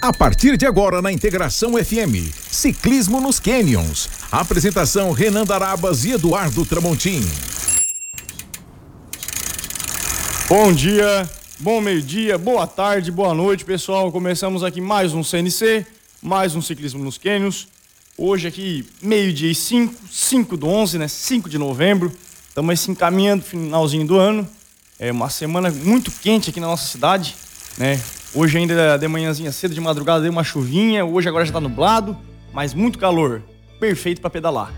A partir de agora na Integração FM, Ciclismo nos Canyons. Apresentação Renan Darabas e Eduardo Tramontim. Bom dia, bom meio-dia, boa tarde, boa noite, pessoal. Começamos aqui mais um CNC, mais um Ciclismo nos Canyons. Hoje aqui, meio-dia e 5, 5 do 11, né? 5 de novembro. Estamos se encaminhando finalzinho do ano. É uma semana muito quente aqui na nossa cidade, né? Hoje ainda de manhãzinha cedo, de madrugada, deu uma chuvinha. Hoje agora já tá nublado, mas muito calor. Perfeito para pedalar,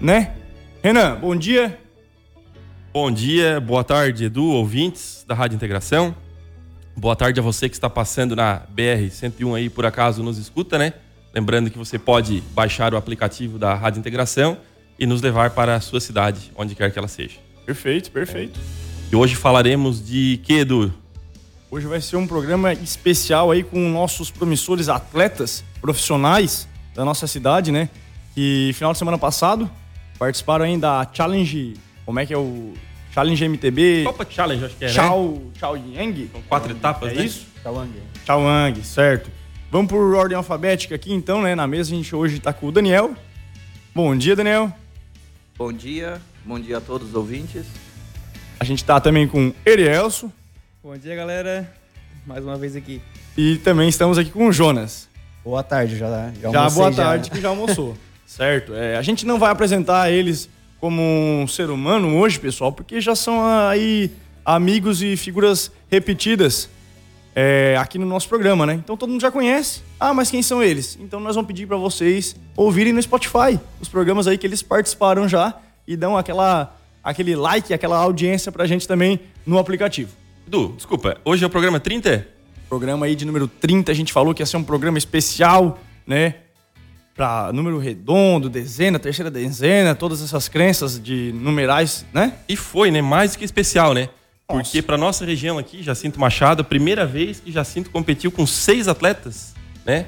né? Renan, bom dia. Bom dia, boa tarde, Edu, ouvintes da Rádio Integração. Boa tarde a você que está passando na BR-101 aí, por acaso nos escuta, né? Lembrando que você pode baixar o aplicativo da Rádio Integração e nos levar para a sua cidade, onde quer que ela seja. Perfeito, perfeito. É. E hoje falaremos de que, Edu? Hoje vai ser um programa especial aí com nossos promissores atletas profissionais da nossa cidade, né? Que final de semana passado participaram aí da Challenge, como é que é o Challenge MTB? Copa Challenge, acho que é, Chao, né? Chao Yang? São quatro etapas, é né? isso? Chawang. Chawang, certo. Vamos por ordem alfabética aqui então, né? Na mesa a gente hoje tá com o Daniel. Bom dia, Daniel. Bom dia, bom dia a todos os ouvintes. A gente tá também com Erielso. Bom dia, galera. Mais uma vez aqui. E também estamos aqui com o Jonas. Boa tarde, já Já, já boa tarde, que já almoçou. certo. É, a gente não vai apresentar eles como um ser humano hoje, pessoal, porque já são aí amigos e figuras repetidas é, aqui no nosso programa, né? Então todo mundo já conhece. Ah, mas quem são eles? Então nós vamos pedir para vocês ouvirem no Spotify os programas aí que eles participaram já e dão aquela, aquele like, aquela audiência pra gente também no aplicativo. Edu, desculpa, hoje é o programa 30? Programa aí de número 30, a gente falou que ia ser um programa especial, né? Pra número redondo, dezena, terceira dezena, todas essas crenças de numerais, né? E foi, né? Mais que especial, né? Nossa. Porque para nossa região aqui, Jacinto Machado, a primeira vez que Jacinto competiu com seis atletas, né?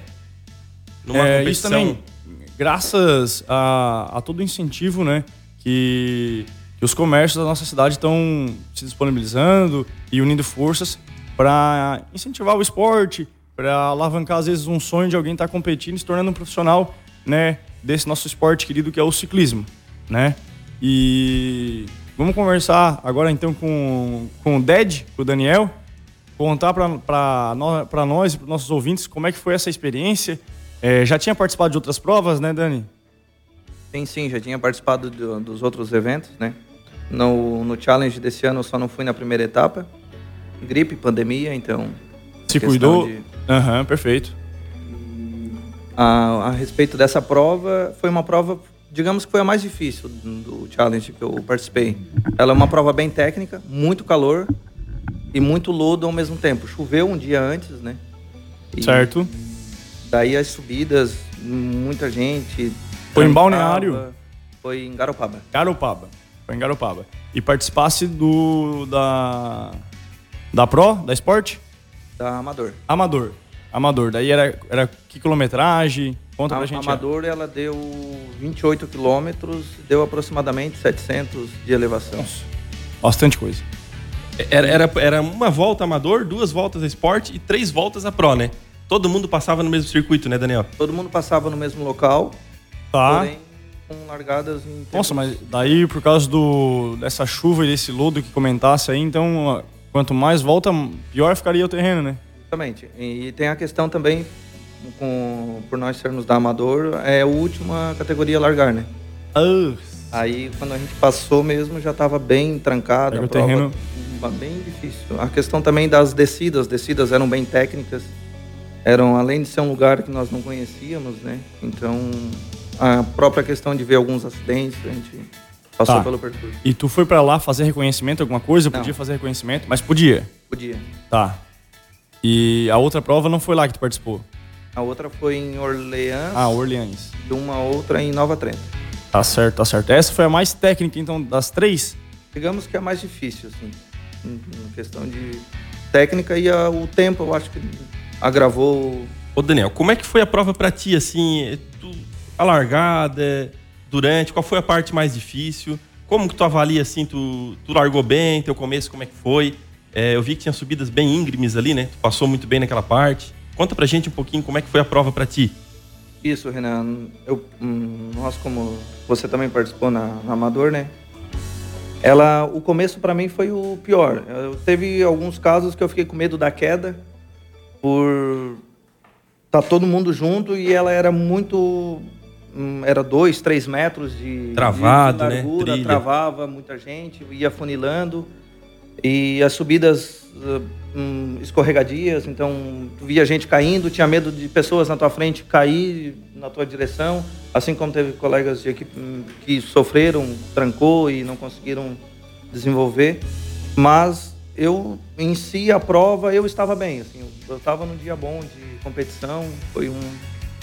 Numa é, competição. Isso também, graças a, a todo o incentivo, né? Que que os comércios da nossa cidade estão se disponibilizando e unindo forças para incentivar o esporte, para alavancar às vezes um sonho de alguém estar tá competindo e se tornando um profissional, né, desse nosso esporte querido que é o ciclismo, né? E vamos conversar agora então com, com o Ded, com o Daniel, contar para nós e para nossos ouvintes como é que foi essa experiência. É, já tinha participado de outras provas, né, Dani? Sim, sim, já tinha participado do, dos outros eventos, né? No, no challenge desse ano eu só não fui na primeira etapa. Gripe, pandemia, então. Se cuidou? Aham, de... uhum, perfeito. A, a, respeito dessa prova, foi uma prova, digamos que foi a mais difícil do, challenge que eu participei. Ela é uma prova bem técnica, muito calor e muito lodo ao mesmo tempo. Choveu um dia antes, né? E certo. Daí as subidas, muita gente. Foi em Balneário? Foi em Garopaba. Garopaba. Foi em Garopaba. E participasse do. da. Da Pro, da Sport? Da Amador. Amador. Amador. Daí era, era que quilometragem? Conta a, pra gente. Amador, ela deu 28 quilômetros, deu aproximadamente 700 de elevação. Nossa, bastante coisa. Era, era, era uma volta Amador, duas voltas a Sport e três voltas a Pro, né? Todo mundo passava no mesmo circuito, né, Daniel? Todo mundo passava no mesmo local. Tá. Porém, largadas em Nossa, mas daí por causa do, dessa chuva e desse lodo que comentasse aí, então quanto mais volta, pior ficaria o terreno, né? Exatamente. E tem a questão também, com, por nós sermos da Amador, é a última categoria a largar, né? Uh. Aí quando a gente passou mesmo já estava bem trancado, o terreno bem difícil. A questão também das descidas, as descidas eram bem técnicas, eram além de ser um lugar que nós não conhecíamos, né? Então a própria questão de ver alguns acidentes, a gente passou tá. pelo percurso. E tu foi para lá fazer reconhecimento, alguma coisa? Não. Podia fazer reconhecimento, mas podia? Podia. Tá. E a outra prova não foi lá que tu participou? A outra foi em Orleans. Ah, Orleans. E uma outra em Nova Trento. Tá certo, tá certo. Essa foi a mais técnica, então, das três? Digamos que é a mais difícil, assim. Em questão de técnica e a, o tempo, eu acho que agravou. Ô, Daniel, como é que foi a prova para ti, assim? Tu a largada, durante, qual foi a parte mais difícil? Como que tu avalia assim, tu, tu largou bem, teu começo como é que foi? É, eu vi que tinha subidas bem íngremes ali, né? Tu passou muito bem naquela parte. Conta pra gente um pouquinho como é que foi a prova para ti. Isso, Renan. Eu, hum, nós, como você também participou na, na Amador, né? Ela, o começo para mim foi o pior. Eu, teve alguns casos que eu fiquei com medo da queda por tá todo mundo junto e ela era muito era dois, três metros de, Travado, de largura, né? travava muita gente, ia funilando. E as subidas hum, escorregadias, então tu via gente caindo, tinha medo de pessoas na tua frente cair na tua direção, assim como teve colegas de equipe hum, que sofreram, trancou e não conseguiram desenvolver, mas eu em si a prova eu estava bem, assim, eu estava num dia bom de competição, foi um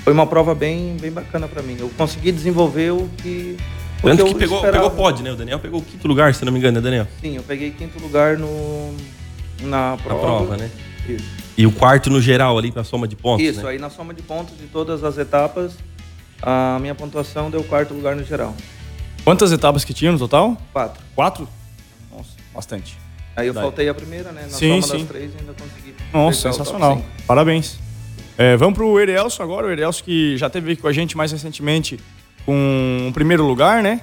foi uma prova bem bem bacana para mim. Eu consegui desenvolver o que tanto que pegou, pegou pod, né? O Daniel pegou o quinto lugar, se não me engano, né, Daniel? Sim, eu peguei quinto lugar no, na prova. Na prova, né? Isso. E o quarto no geral ali, na soma de pontos, Isso, né? aí na soma de pontos de todas as etapas, a minha pontuação deu quarto lugar no geral. Quantas etapas que tinha no total? Quatro. Quatro? Nossa, bastante. Aí eu Daí. faltei a primeira, né? Na sim, soma sim. das três ainda consegui. Nossa, sensacional. Parabéns. É, vamos pro Erielso agora. O Erielso que já teve aqui com a gente mais recentemente com o primeiro lugar, né?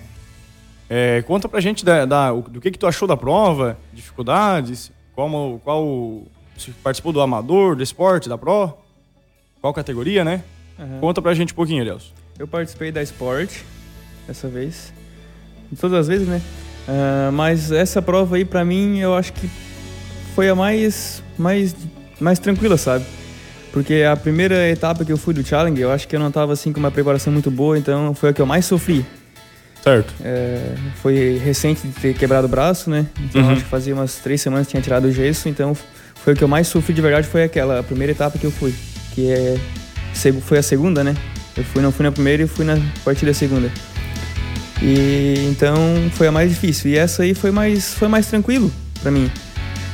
É, conta pra gente da, da, do que, que tu achou da prova, dificuldades, como, qual. Se participou do amador, do esporte, da Pro? Qual categoria, né? Uhum. Conta pra gente um pouquinho, Elias. Eu participei da esporte dessa vez. Todas as vezes, né? Uh, mas essa prova aí, pra mim, eu acho que foi a mais, mais, mais tranquila, sabe? Porque a primeira etapa que eu fui do Challenge, eu acho que eu não tava assim com uma preparação muito boa, então foi a que eu mais sofri. Certo. É, foi recente de ter quebrado o braço, né? Então uhum. acho que fazia umas três semanas que tinha tirado o gesso, então foi o que eu mais sofri de verdade foi aquela, a primeira etapa que eu fui. Que é, foi a segunda, né? Eu fui, não fui na primeira e fui na partir da segunda. E então foi a mais difícil. E essa aí foi mais, foi mais tranquilo para mim.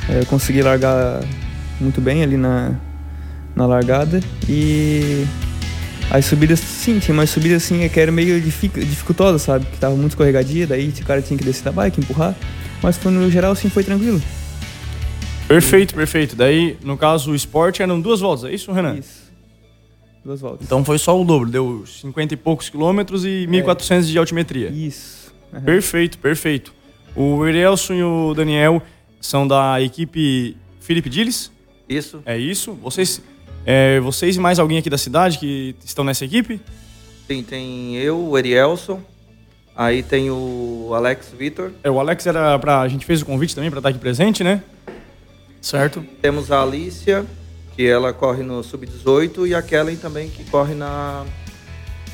É, eu consegui largar muito bem ali na, na largada e as subidas, sim, tinha umas subidas assim que era meio dificultosa, sabe? Que tava muito escorregadia, daí o cara tinha que descer da bike, empurrar. Mas foi, no geral, sim, foi tranquilo. Perfeito, perfeito. Daí, no caso, o esporte eram duas voltas, é isso, Renan? Isso. Duas voltas. Então foi só o dobro, deu 50 e poucos quilômetros e 1.400 é. de altimetria. Isso. Uhum. Perfeito, perfeito. O Erielson e o Daniel são da equipe Felipe Diles? Isso. É isso. Vocês é, vocês e mais alguém aqui da cidade que estão nessa equipe? Sim, tem eu, o Erielson, aí tem o Alex Vitor. É, o Alex era pra. A gente fez o convite também para estar aqui presente, né? Certo. Temos a Alicia, que ela corre no Sub-18, e a Kellen também, que corre na,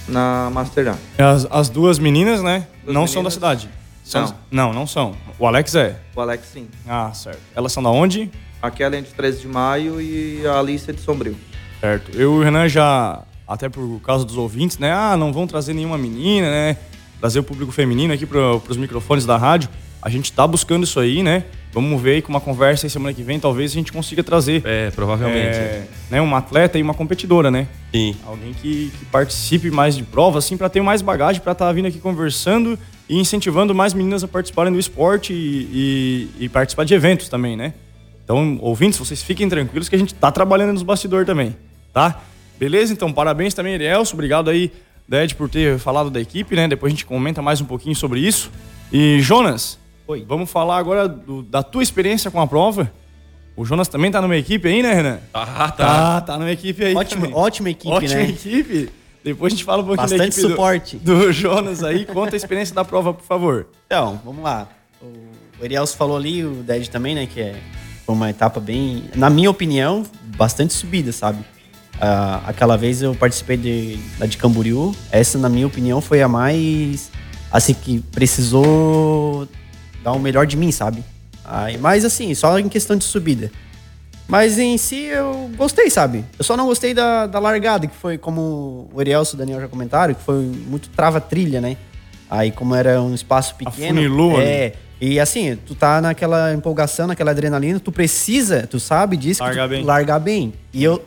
na Master A. As, as duas meninas, né? Duas não meninas. são da cidade. São, não. não, não são. O Alex é? O Alex sim. Ah, certo. Elas são da onde? Aquela é de 13 de maio e a Alice de Sombrio. Certo. Eu e o Renan já, até por causa dos ouvintes, né? Ah, não vão trazer nenhuma menina, né? Trazer o público feminino aqui para os microfones da rádio. A gente tá buscando isso aí, né? Vamos ver aí com uma conversa aí semana que vem, talvez a gente consiga trazer. É, provavelmente. É, né, uma atleta e uma competidora, né? Sim. Alguém que, que participe mais de provas, assim, para ter mais bagagem, para estar tá vindo aqui conversando e incentivando mais meninas a participarem do esporte e, e, e participar de eventos também, né? Então, ouvintes, vocês fiquem tranquilos que a gente tá trabalhando nos bastidores também, tá? Beleza? Então, parabéns também, Elielso. Obrigado aí, Ded, por ter falado da equipe, né? Depois a gente comenta mais um pouquinho sobre isso. E, Jonas, Oi. vamos falar agora do, da tua experiência com a prova. O Jonas também tá numa equipe aí, né, Renan? Ah, tá. Tá, tá numa equipe aí. Ótima, ótima equipe, ótima né? Ótima equipe. Depois a gente fala um pouquinho Bastante da equipe suporte. Do, do Jonas aí. Conta a experiência da prova, por favor. Então, vamos lá. O Erielso falou ali, o Ded também, né, que é foi uma etapa bem, na minha opinião, bastante subida, sabe? Uh, aquela vez eu participei de, da de Camboriú. Essa, na minha opinião, foi a mais. Assim, que precisou dar o melhor de mim, sabe? Uh, mas, assim, só em questão de subida. Mas em si eu gostei, sabe? Eu só não gostei da, da largada, que foi como o Erielso e o Daniel já comentaram, que foi muito trava-trilha, né? Aí, como era um espaço pequeno. Afunilou, é, né? E assim, tu tá naquela empolgação, naquela adrenalina, tu precisa, tu sabe disso, largar bem. largar bem. E eu,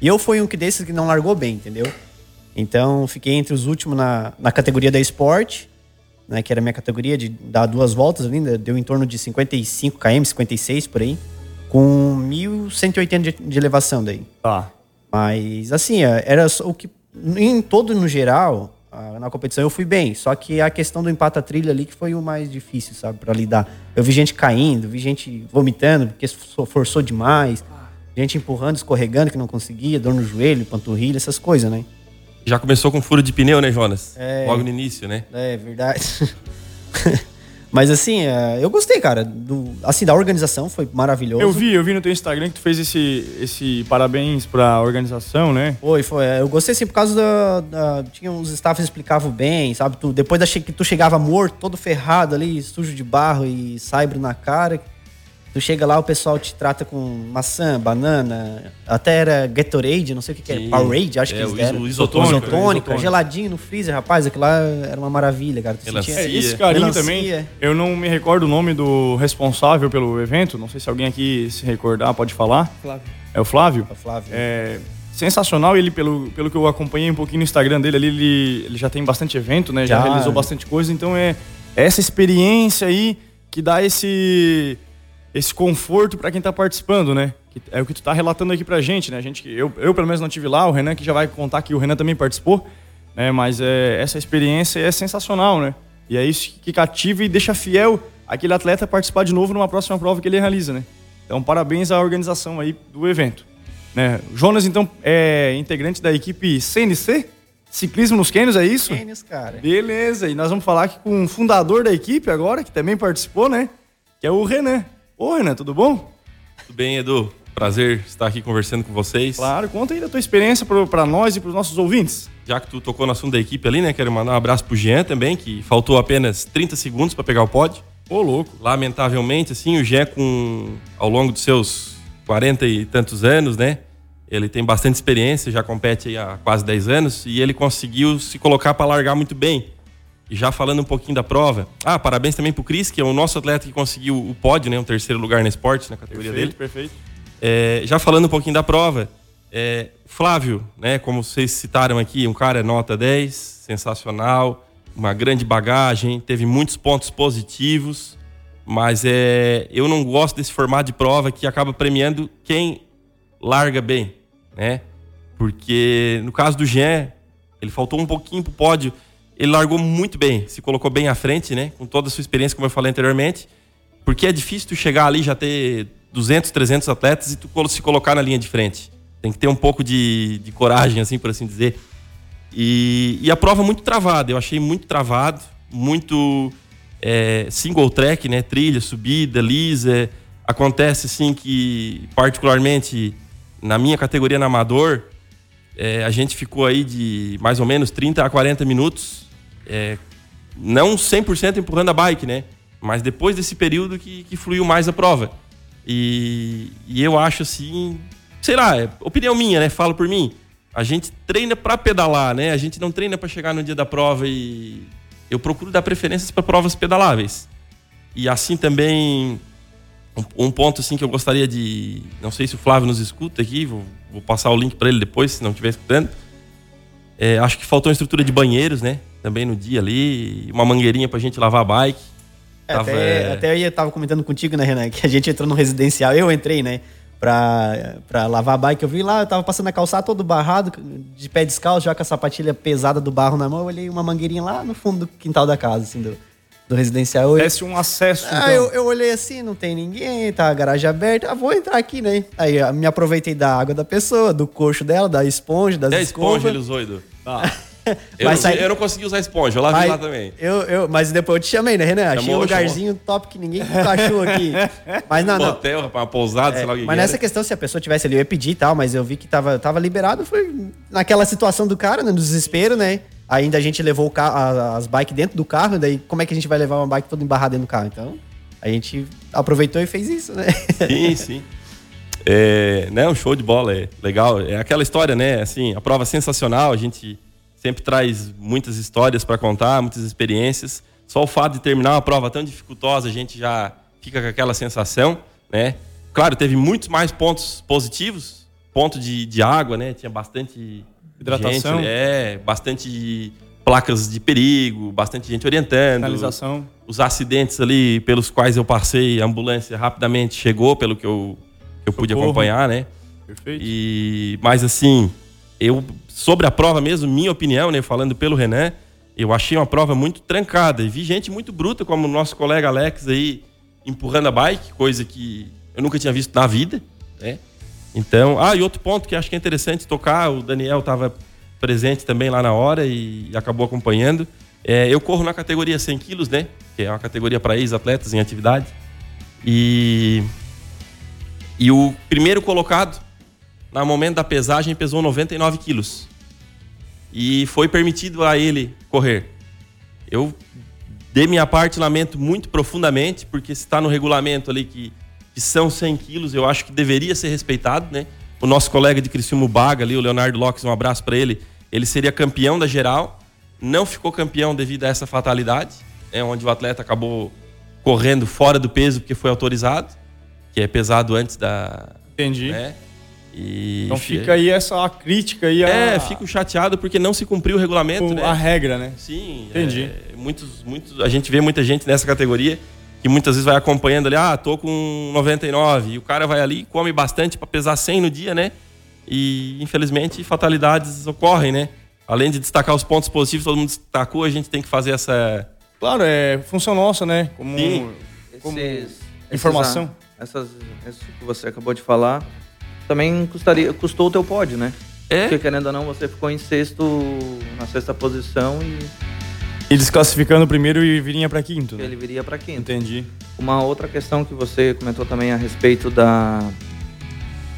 e eu fui um que desses que não largou bem, entendeu? Então, fiquei entre os últimos na, na categoria da esporte, né, que era a minha categoria de dar duas voltas ali, né, deu em torno de 55 km, 56 por aí, com 1.180 de, de elevação daí. Tá. Mas, assim, é, era o que. Em todo no geral, na competição eu fui bem. Só que a questão do empata trilha ali que foi o mais difícil, sabe, para lidar. Eu vi gente caindo, vi gente vomitando porque forçou demais, gente empurrando, escorregando que não conseguia, dor no joelho, panturrilha, essas coisas, né? Já começou com furo de pneu, né, Jonas? É, Logo no início, né? É, verdade. Mas assim, é, eu gostei, cara. Do, assim, da organização foi maravilhoso. Eu vi, eu vi no teu Instagram que tu fez esse, esse parabéns pra organização, né? Foi, foi. É, eu gostei assim por causa da. da tinha uns staffs que explicavam bem, sabe? Tu, depois da que tu chegava morto, todo ferrado ali, sujo de barro e saibro na cara. Tu chega lá, o pessoal te trata com maçã, banana, até era Gatorade, não sei o que, que era, Powerade, acho é, que eles deram. Isotônica, isotônica, geladinho no freezer, rapaz, aquilo lá era uma maravilha, cara. Tu sentia... é, esse carinho Melancia. também, eu não me recordo o nome do responsável pelo evento, não sei se alguém aqui se recordar pode falar. Flávio. É o Flávio? É o Flávio. É sensacional. Ele, pelo, pelo que eu acompanhei um pouquinho no Instagram dele, ali, ele, ele já tem bastante evento, né? Já, já realizou bastante coisa. Então é essa experiência aí que dá esse esse conforto para quem está participando, né? É o que tu está relatando aqui pra gente, né? A gente, eu, eu pelo menos não tive lá, o Renan que já vai contar que o Renan também participou, né? Mas é, essa experiência é sensacional, né? E é isso que cativa e deixa fiel aquele atleta participar de novo numa próxima prova que ele realiza, né? Então, parabéns à organização aí do evento. Né? Jonas, então, é integrante da equipe CNC, Ciclismo nos Cânions, é isso? Cânions, cara. Beleza, e nós vamos falar aqui com o fundador da equipe agora, que também participou, né? Que é o Renan. Oi, Renan, tudo bom? Tudo bem, Edu. Prazer estar aqui conversando com vocês. Claro, conta aí da tua experiência para nós e para os nossos ouvintes. Já que tu tocou no assunto da equipe ali, né? Quero mandar um abraço pro Jean também, que faltou apenas 30 segundos para pegar o pódio. Ô, louco. Lamentavelmente, assim, o Jean, com, ao longo dos seus 40 e tantos anos, né? Ele tem bastante experiência, já compete há quase 10 anos e ele conseguiu se colocar para largar muito bem. E já falando um pouquinho da prova. Ah, parabéns também pro Cris, que é o nosso atleta que conseguiu o pódio, né? Um terceiro lugar no esporte, na categoria perfeito, dele. Perfeito, é, já falando um pouquinho da prova. É, Flávio, né? Como vocês citaram aqui, um cara nota 10, sensacional, uma grande bagagem, teve muitos pontos positivos. Mas é, eu não gosto desse formato de prova que acaba premiando quem larga bem, né? Porque no caso do Jean, ele faltou um pouquinho pro pódio ele largou muito bem, se colocou bem à frente, né? Com toda a sua experiência, como eu falei anteriormente. Porque é difícil tu chegar ali já ter 200, 300 atletas e tu se colocar na linha de frente. Tem que ter um pouco de, de coragem, assim, por assim dizer. E, e, a prova muito travada, eu achei muito travado, muito é, single track, né? Trilha, subida, lisa. Acontece, assim, que particularmente na minha categoria na Amador, é, a gente ficou aí de mais ou menos 30 a 40 minutos é, não 100% empurrando a bike, né? Mas depois desse período que, que fluiu mais a prova. E, e eu acho assim, sei lá, é opinião minha, né? Falo por mim. A gente treina para pedalar, né? A gente não treina para chegar no dia da prova e eu procuro dar preferências para provas pedaláveis. E assim também um, ponto assim que eu gostaria de, não sei se o Flávio nos escuta aqui, vou, vou passar o link para ele depois, se não estiver escutando. É, acho que faltou uma estrutura de banheiros, né? Também no dia ali, uma mangueirinha pra gente lavar a bike. É, tava, até, é... até eu tava comentando contigo, né, Renan, que a gente entrou no residencial, eu entrei, né, pra, pra lavar a bike. Eu vi lá, eu tava passando a calçada todo barrado, de pé descalço, já com a sapatilha pesada do barro na mão. Eu olhei uma mangueirinha lá no fundo do quintal da casa, assim, do, do residencial. Desce um acesso. Ah, então. eu, eu olhei assim, não tem ninguém, tá a garagem aberta. Ah, vou entrar aqui, né? Aí me aproveitei da água da pessoa, do coxo dela, da esponja, das é escovas. esponja ele usou, Edu. Eu, não, eu não consegui usar esponja, eu lavei mas, lá também. Eu, eu, mas depois eu te chamei, né, Renan? Chamou, Achei um lugarzinho chamou. top que ninguém encaixou aqui. Mas não, não. Hotel, rapaz, uma pousada, é, sei lá o que Mas que nessa era. questão, se a pessoa tivesse ali, eu ia pedir e tal, mas eu vi que tava, tava liberado, foi naquela situação do cara, né, no desespero, né? Ainda a gente levou carro, as bikes dentro do carro, daí como é que a gente vai levar uma bike toda embarrada dentro do carro? Então, a gente aproveitou e fez isso, né? Sim, sim. É, né, um show de bola, é legal. É aquela história, né? Assim, a prova sensacional, a gente sempre traz muitas histórias para contar, muitas experiências. Só o fato de terminar uma prova tão dificultosa, a gente já fica com aquela sensação, né? Claro, teve muitos mais pontos positivos, ponto de, de água, né? Tinha bastante hidratação, gente, é, bastante placas de perigo, bastante gente orientando. Finalização. Os acidentes ali pelos quais eu passei, a ambulância rapidamente chegou, pelo que eu, eu pude acompanhar, né? Perfeito. E, mas assim, eu sobre a prova mesmo, minha opinião, né, falando pelo Renan, eu achei uma prova muito trancada. E vi gente muito bruta, como o nosso colega Alex aí, empurrando a bike, coisa que eu nunca tinha visto na vida, né? Então, ah, e outro ponto que acho que é interessante tocar, o Daniel estava presente também lá na hora e acabou acompanhando. É, eu corro na categoria 100 quilos, né? Que é uma categoria para ex-atletas em atividade. E, e o primeiro colocado, no momento da pesagem, pesou 99 quilos. E foi permitido a ele correr. Eu, de minha parte, lamento muito profundamente, porque se está no regulamento ali que, que são 100 quilos, eu acho que deveria ser respeitado, né? O nosso colega de Criciúma Baga ali, o Leonardo Lopes, um abraço para ele. Ele seria campeão da geral, não ficou campeão devido a essa fatalidade, é onde o atleta acabou correndo fora do peso porque foi autorizado, que é pesado antes da. Entendi. Né? E então fica aí essa crítica aí. A... É, fico chateado porque não se cumpriu o regulamento, o, né? A regra, né? Sim. Entendi. É, muitos, muitos, a gente vê muita gente nessa categoria que muitas vezes vai acompanhando ali, ah, tô com 99, e o cara vai ali come bastante para pesar 100 no dia, né? E infelizmente fatalidades ocorrem, né? Além de destacar os pontos positivos, todo mundo destacou, a gente tem que fazer essa Claro, é função nossa, né? Como, Sim. como esses, informação. Essas, essas que você acabou de falar também custaria, custou o teu pódio, né? É? Porque querendo ou não, você ficou em sexto, na sexta posição e. E desclassificando o primeiro e viria para quinto. Né? Ele viria para quinto. Entendi. Uma outra questão que você comentou também a respeito da.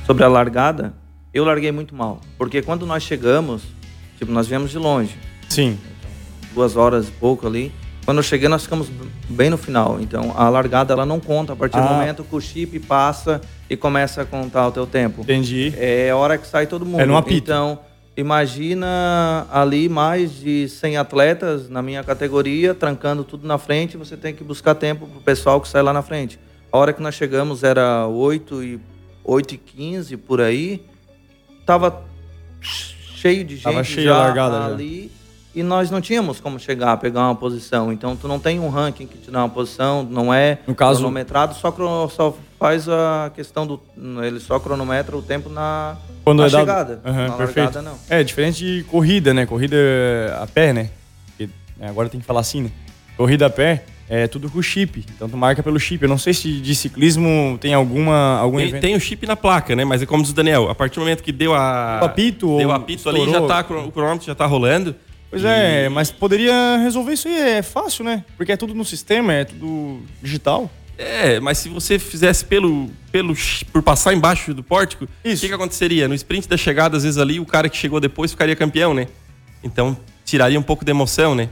sobre a largada, eu larguei muito mal. Porque quando nós chegamos, tipo, nós viemos de longe. Sim. Duas horas e pouco ali. Quando eu cheguei, nós ficamos bem no final. Então, a largada ela não conta a partir ah. do momento que o chip passa e começa a contar o teu tempo. Entendi. É a hora que sai todo mundo. É no apito. Então, imagina ali mais de 100 atletas na minha categoria, trancando tudo na frente, você tem que buscar tempo pro pessoal que sai lá na frente. A hora que nós chegamos era 8 e 8 e 15 por aí. Tava cheio de gente Tava cheio já largada ali. Já e nós não tínhamos como chegar a pegar uma posição. Então tu não tem um ranking que te dá uma posição, não é no caso, cronometrado, só, só faz a questão do. Ele só cronometra o tempo na, Quando na é chegada. Uhum, na perfeito. largada, não. É, diferente de corrida, né? Corrida a pé, né? né? Agora tem que falar assim, né? Corrida a pé é tudo com chip. Então tu marca pelo chip. Eu não sei se de ciclismo tem alguma algum tem, evento. tem o chip na placa, né? Mas é como diz o Daniel, a partir do momento que deu a o apito, deu o apito ali já tá o cronômetro já tá rolando. Pois é, mas poderia resolver isso aí, é fácil, né? Porque é tudo no sistema, é tudo digital. É, mas se você fizesse pelo, pelo por passar embaixo do pórtico, o que, que aconteceria? No sprint da chegada, às vezes ali, o cara que chegou depois ficaria campeão, né? Então, tiraria um pouco de emoção, né?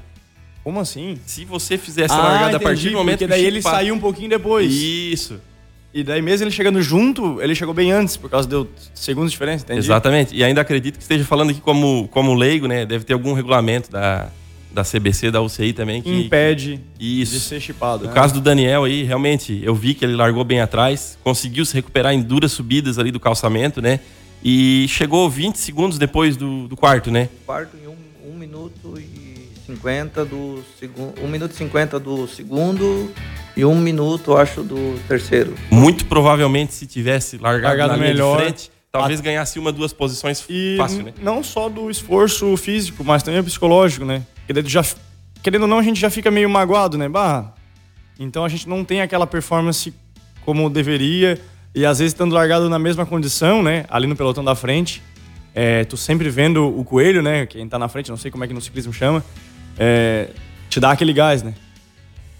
Como assim? Se você fizesse a ah, largada entendi, a partir do momento porque daí ele saiu um pouquinho depois. Isso. E daí mesmo ele chegando junto, ele chegou bem antes, por causa deu segundos de diferença, entendi? Exatamente. E ainda acredito que esteja falando aqui como, como leigo, né? Deve ter algum regulamento da, da CBC, da UCI também. Que impede que, isso. de ser chipado. No né? caso do Daniel aí, realmente, eu vi que ele largou bem atrás, conseguiu se recuperar em duras subidas ali do calçamento, né? E chegou 20 segundos depois do, do quarto, né? Quarto em um, um minuto e 50 do segundo. 1 minuto e 50 do segundo e um minuto, acho, do terceiro. Muito provavelmente, se tivesse largado, largado na melhor, frente, talvez a... ganhasse uma, duas posições e fácil, né? Não só do esforço físico, mas também psicológico, né? Querendo, já, querendo ou não, a gente já fica meio magoado, né? Bah, então a gente não tem aquela performance como deveria. E às vezes estando largado na mesma condição, né? Ali no pelotão da frente. É, tu sempre vendo o coelho, né? Quem tá na frente, não sei como é que no ciclismo chama. É, te dá aquele gás, né?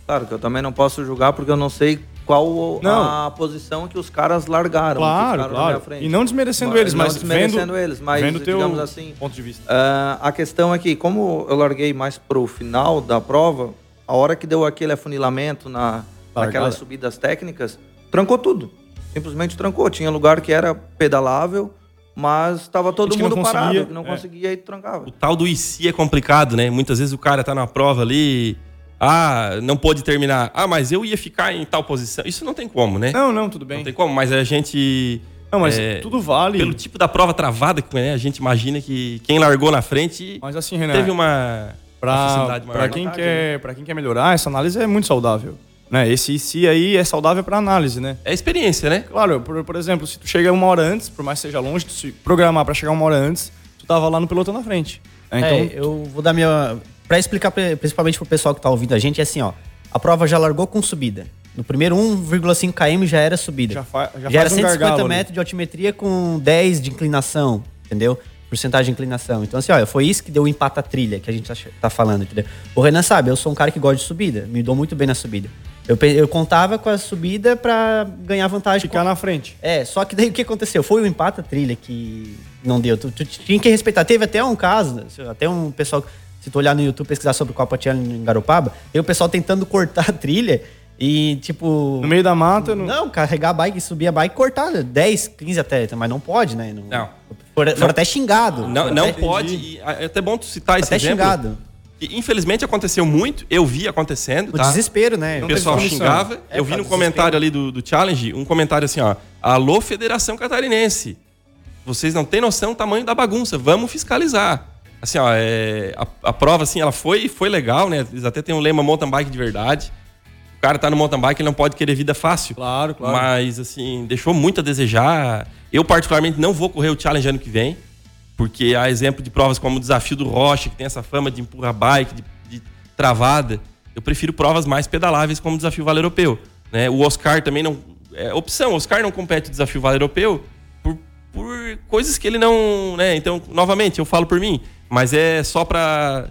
Claro que eu também não posso julgar porque eu não sei qual não. a posição que os caras largaram. Claro, claro. E não desmerecendo mas, eles, mas não desmerecendo vendo, eles, mas vendo digamos teu assim, ponto de vista. Uh, a questão é que como eu larguei mais pro final da prova, a hora que deu aquele afunilamento na naquelas subidas técnicas, trancou tudo. Simplesmente trancou. Tinha lugar que era pedalável, mas estava todo mundo não parado, não é. conseguia e trancava. O tal do IC é complicado, né? Muitas vezes o cara tá na prova ali, ah, não pôde terminar. Ah, mas eu ia ficar em tal posição. Isso não tem como, né? Não, não, tudo bem. Não tem como, mas a gente. Não, mas é, tudo vale. Pelo tipo da prova travada que né, a gente imagina que quem largou na frente mas assim, Renan, teve uma, pra, uma facilidade maior. Para quem, quer, pra quem quer melhorar, essa análise é muito saudável. Né? Esse e se aí é saudável para análise, né? É experiência, né? Claro, por, por exemplo, se tu chega uma hora antes, por mais que seja longe, tu se programar para chegar uma hora antes, tu tava lá no pelotão na frente. Né? Então, é, eu vou dar minha. Para explicar principalmente pro pessoal que tá ouvindo a gente, é assim, ó. A prova já largou com subida. No primeiro 1,5 km já era subida. Já, fa já, já era 150 um metros de altimetria com 10 de inclinação, entendeu? Porcentagem de inclinação. Então, assim, olha, foi isso que deu o empate à trilha que a gente tá, tá falando, entendeu? O Renan sabe, eu sou um cara que gosta de subida, me dou muito bem na subida. Eu, eu contava com a subida para ganhar vantagem. Ficar com... na frente. É, só que daí o que aconteceu? Foi o empate à trilha que não deu. Tu, tu, tinha que respeitar. Teve até um caso, até um pessoal, se tu olhar no YouTube pesquisar sobre o Copa Challenge em Garopaba, tem o pessoal tentando cortar a trilha e, tipo. No meio da mata? No... Não, carregar a bike, subir a bike e cortar 10, 15 até. Mas não pode, né? Não. não. Foram, até xingado. Não, não pode. E é até bom tu citar esse até exemplo. Até infelizmente aconteceu muito, eu vi acontecendo. O tá? desespero, né? O pessoal xingava. É, eu vi no comentário ali do, do Challenge um comentário assim: ó. Alô, Federação Catarinense. Vocês não têm noção do tamanho da bagunça, vamos fiscalizar. Assim, ó, é, a, a, prova, assim, ela foi, foi legal, né? Eles até tem um lema mountain bike de verdade. O cara tá no mountain bike, ele não pode querer vida fácil. Claro, claro. Mas, assim, deixou muito a desejar. Eu, particularmente, não vou correr o Challenge ano que vem. Porque há exemplo de provas como o desafio do Rocha, que tem essa fama de empurra bike, de, de travada. Eu prefiro provas mais pedaláveis como o desafio Vale Europeu. Né? O Oscar também não. É opção, o Oscar não compete o desafio Vale Europeu por, por coisas que ele não. Né? Então, novamente, eu falo por mim, mas é só para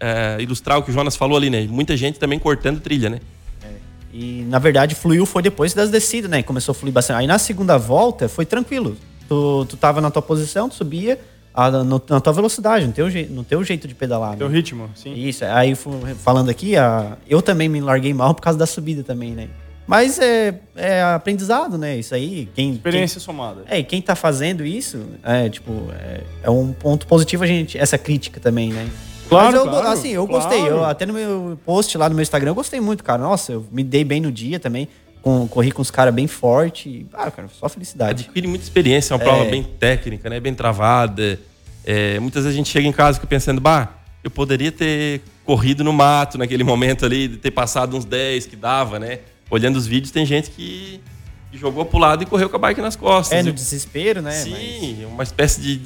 é, ilustrar o que o Jonas falou ali, né? Muita gente também cortando trilha, né? É. E na verdade fluiu foi depois das descidas, né? Começou a fluir bastante. Aí na segunda volta foi tranquilo. Tu, tu tava na tua posição, tu subia, a, no, na tua velocidade, no teu, no teu jeito de pedalar. No teu né? ritmo, sim. Isso, aí falando aqui, a, eu também me larguei mal por causa da subida também, né? Mas é, é aprendizado, né? Isso aí. Quem, Experiência quem, somada. É, e quem tá fazendo isso, é, tipo, é, é, um ponto positivo a gente, essa crítica também, né? Claro, Mas eu, claro, assim, eu claro. gostei. Eu, até no meu post lá no meu Instagram, eu gostei muito, cara. Nossa, eu me dei bem no dia também. Com, corri com os caras bem forte. Ah, cara, só felicidade. Adquire muita experiência, é uma é... prova bem técnica, né? Bem travada. É, muitas vezes a gente chega em casa e fica pensando, bah, eu poderia ter corrido no mato naquele momento ali, ter passado uns 10 que dava, né? Olhando os vídeos, tem gente que, que jogou pro lado e correu com a bike nas costas. É, no desespero, né? Sim, Mas... uma espécie de,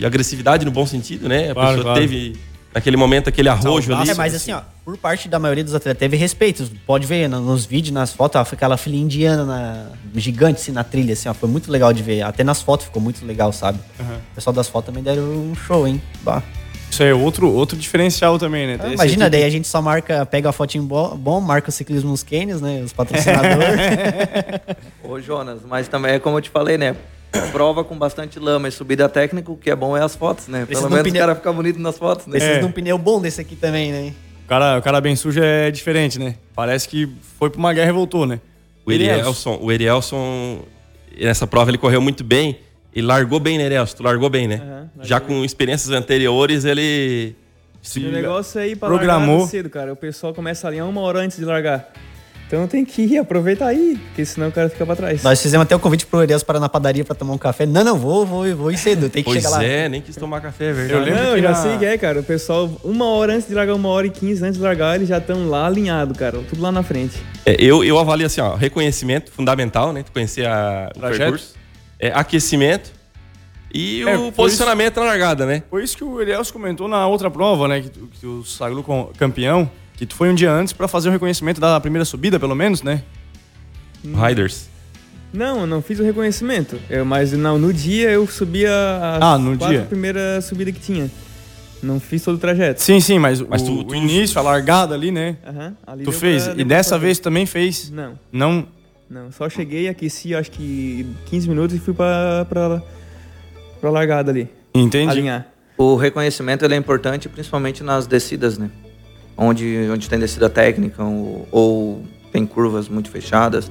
de, agressividade no bom sentido, né? A claro, pessoa claro. teve naquele momento aquele arrojo ali. É, mas assim, ó, por parte da maioria dos atletas teve respeito. Pode ver nos vídeos, nas fotos, ó, aquela filha indiana na, gigante assim, na trilha, assim, ó, foi muito legal de ver. Até nas fotos ficou muito legal, sabe? Uhum. O pessoal das fotos também deram um show, hein? Bah. Isso é outro, outro diferencial também, né? Ah, imagina, daí a gente só marca, pega a fotinho bom, marca o ciclismo nos cânions, né? Os patrocinadores. Ô, Jonas, mas também é como eu te falei, né? prova com bastante lama e subida técnica, o que é bom é as fotos, né? Pelo menos pneu... o cara fica bonito nas fotos, né? Precisa é. de um pneu bom desse aqui também, né? O cara, o cara bem sujo é diferente, né? Parece que foi pra uma guerra e voltou, né? O Erielson, o Erielson, nessa prova ele correu muito bem e largou bem, né, Erielson? Tu largou bem, né? Uhum, Já com experiências anteriores, ele... Se... O negócio é ir pra programou. cedo, cara. O pessoal começa a alinhar uma hora antes de largar. Então tem que ir, aproveitar aí, porque senão o cara fica pra trás. Nós fizemos até o convite pro Arias para na padaria pra tomar um café. Não, não, vou, vou, vou ir cedo, tem que pois chegar lá. é, nem quis tomar café, é verdade. Eu lembro não, eu já na... sei que é, cara. O pessoal, uma hora antes de largar, uma hora e quinze antes de largar, eles já estão lá alinhados, cara. Tudo lá na frente. É, eu, eu avalio assim, ó, reconhecimento fundamental, né? Tu conhecer a, o percurso. É, aquecimento e é, o posicionamento isso, na largada, né? Foi isso que o Elias comentou na outra prova, né? Que, que o Saglu campeão, que tu foi um dia antes para fazer o reconhecimento da primeira subida, pelo menos, né? Riders. Não, eu não fiz o reconhecimento. Eu, mas não, no dia eu subi a, ah, no dia. primeira subida que tinha. Não fiz todo o trajeto. Sim, sim, mas, mas o, tu, tu, o início, a largada ali, né? Aham. ali tu fez. Pra, e dessa vez também fez? Não. Não? Não, só cheguei, aqueci acho que 15 minutos e fui pra, pra, pra largada ali. Entendi. Alinhar. O reconhecimento ele é importante principalmente nas descidas, né? Onde, onde tem descida técnica ou, ou tem curvas muito fechadas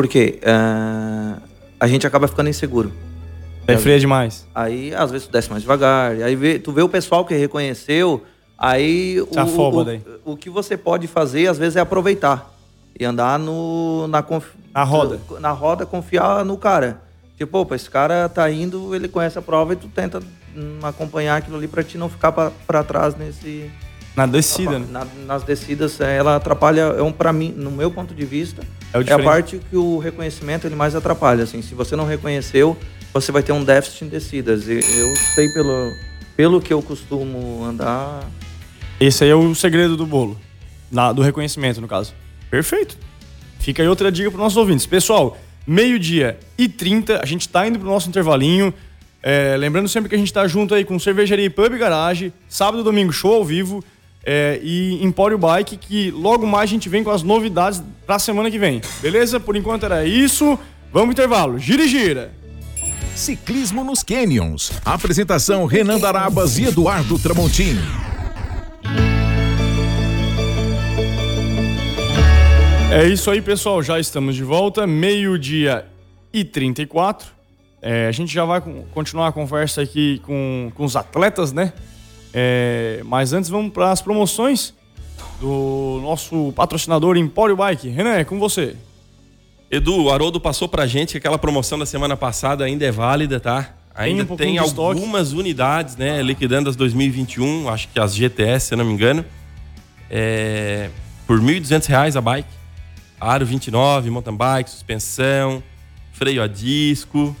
porque uh, a gente acaba ficando inseguro. Aí freia demais. Aí, às vezes, tu desce mais devagar. Aí vê, tu vê o pessoal que reconheceu, aí o, afoba o, daí. o, que você pode fazer, às vezes, é aproveitar. E andar no, na, conf... na roda. Na roda, confiar no cara. Tipo, opa, esse cara tá indo, ele conhece a prova e tu tenta hum, acompanhar aquilo ali pra ti não ficar pra, pra trás nesse, Na descida, né? Na, nas descidas, é, ela atrapalha, é um, para mim, no meu ponto de vista, é, é, a parte que o reconhecimento ele mais atrapalha. Assim, se você não reconheceu, você vai ter um déficit em descidas. E eu sei pelo, pelo que eu costumo andar. Esse aí é o segredo do bolo, na, do reconhecimento, no caso. Perfeito. Fica aí outra dica para os nossos ouvintes. Pessoal, meio-dia e 30, a gente está indo para o nosso intervalinho. É, lembrando sempre que a gente está junto aí com Cervejaria e Pub Garage, sábado e domingo show ao vivo é, e Empório Bike, que logo mais a gente vem com as novidades para a semana que vem. Beleza? Por enquanto era isso. Vamos intervalo. Gira e gira. Ciclismo nos Canyons. Apresentação Renan Darabas e Eduardo Tramontini. É isso aí, pessoal. Já estamos de volta. Meio-dia e 34. É, a gente já vai continuar a conversa aqui com, com os atletas, né? É, mas antes vamos para as promoções do nosso patrocinador Empório Bike. Renan, é com você. Edu, o Haroldo passou pra gente que aquela promoção da semana passada ainda é válida, tá? Ainda tem, um tem algumas estoque. unidades, né? Liquidando as 2021, acho que as GTS, se eu não me engano. É, por R$ 1.200 a bike. Aro 29, mountain bike, suspensão, freio a disco,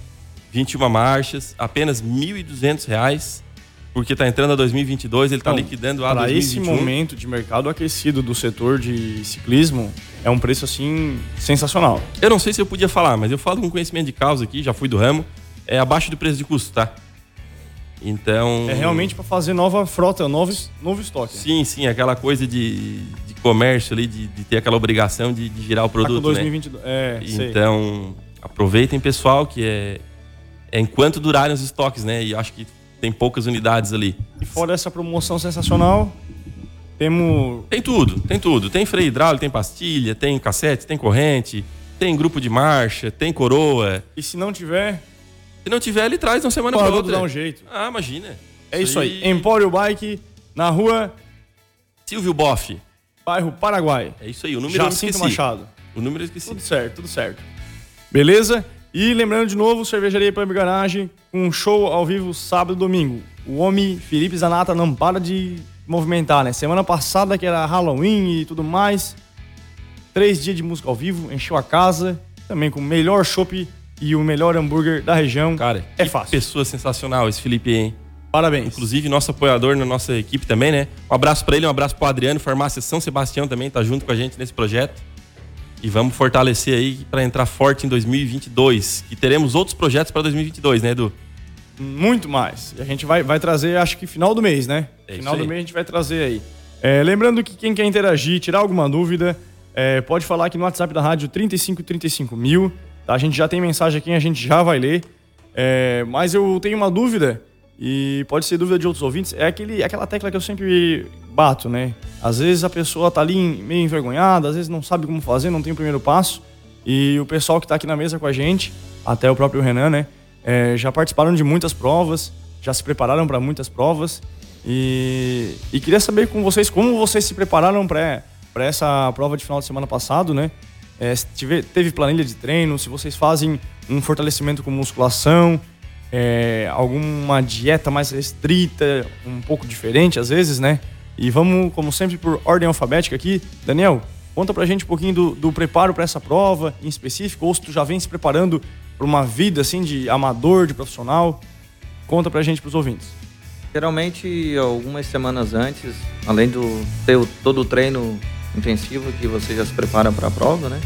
21 marchas, apenas R$ 1.200 porque está entrando a 2022, ele está então, liquidando a Para 2021. esse momento de mercado aquecido do setor de ciclismo, é um preço assim sensacional. Eu não sei se eu podia falar, mas eu falo com conhecimento de causa aqui, já fui do ramo, é abaixo do preço de custo, tá? Então. É realmente para fazer nova frota, novo, novo estoque. Sim, sim, aquela coisa de, de comércio ali, de, de ter aquela obrigação de, de girar o produto. Tá com 2022. Né? É, então, sei. aproveitem, pessoal, que é, é enquanto durarem os estoques, né? E acho que tem poucas unidades ali. E fora essa promoção sensacional, temos. Tem tudo, tem tudo. Tem freio hidráulico, tem pastilha, tem cassete, tem corrente, tem grupo de marcha, tem coroa. E se não tiver. Se não tiver, ele traz uma semana para outra. dar um jeito. Ah, imagina. É isso, isso aí. aí. Empório Bike, na rua. Silvio Boff. Bairro Paraguai. É isso aí. O número Jacinto eu Machado. O número eu esqueci. Tudo certo, tudo certo. Beleza? E lembrando de novo, Cervejaria Pub Garage, um show ao vivo sábado e domingo. O homem Felipe Zanata não para de movimentar, né? Semana passada que era Halloween e tudo mais. Três dias de música ao vivo, encheu a casa, também com o melhor chopp e o melhor hambúrguer da região. Cara, é fácil. Pessoa sensacional esse Felipe, hein? Parabéns. Inclusive, nosso apoiador na nossa equipe também, né? Um abraço para ele, um abraço pro Adriano, Farmácia São Sebastião também, tá junto com a gente nesse projeto. E vamos fortalecer aí para entrar forte em 2022. E teremos outros projetos para 2022, né, Edu? Muito mais. E a gente vai, vai trazer, acho que final do mês, né? É final do mês a gente vai trazer aí. É, lembrando que quem quer interagir, tirar alguma dúvida, é, pode falar aqui no WhatsApp da rádio 35 35 mil. Tá? A gente já tem mensagem aqui, a gente já vai ler. É, mas eu tenho uma dúvida, e pode ser dúvida de outros ouvintes, é aquele, aquela tecla que eu sempre bato, né? Às vezes a pessoa tá ali meio envergonhada, às vezes não sabe como fazer, não tem o primeiro passo. E o pessoal que está aqui na mesa com a gente, até o próprio Renan, né? É, já participaram de muitas provas, já se prepararam para muitas provas. E, e, queria saber com vocês como vocês se prepararam para essa prova de final de semana passado, né? É, se tive, teve planilha de treino, se vocês fazem um fortalecimento com musculação, é, alguma dieta mais restrita, um pouco diferente às vezes, né? E vamos, como sempre, por ordem alfabética aqui. Daniel, conta pra gente um pouquinho do, do preparo para essa prova em específico, ou se tu já vem se preparando para uma vida assim de amador, de profissional. Conta pra gente, pros ouvintes. Geralmente, algumas semanas antes, além do ter todo o treino intensivo que você já se prepara para a prova, né?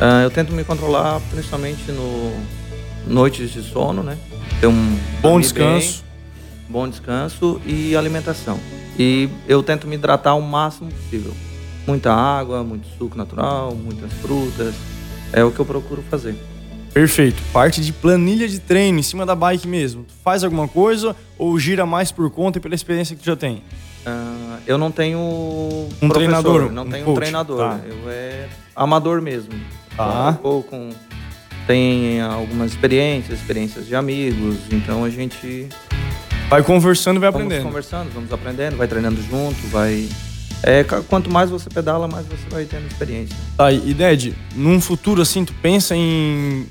Uh, eu tento me controlar principalmente no noites de sono, né? Ter um bom descanso, bem, bom descanso e alimentação. E eu tento me hidratar o máximo possível. Muita água, muito suco natural, muitas frutas. É o que eu procuro fazer. Perfeito. Parte de planilha de treino em cima da bike mesmo. Tu faz alguma coisa ou gira mais por conta e pela experiência que tu já tem? Uh, eu não tenho um treinador, não um tenho coach. um treinador. Tá. Eu é amador mesmo. Tá. Um com tem algumas experiências, experiências de amigos. Então a gente Vai conversando e vai aprendendo. Vamos conversando, vamos aprendendo, vai treinando junto, vai. É, quanto mais você pedala, mais você vai tendo experiência. Tá, e Ded, num futuro assim, tu pensa em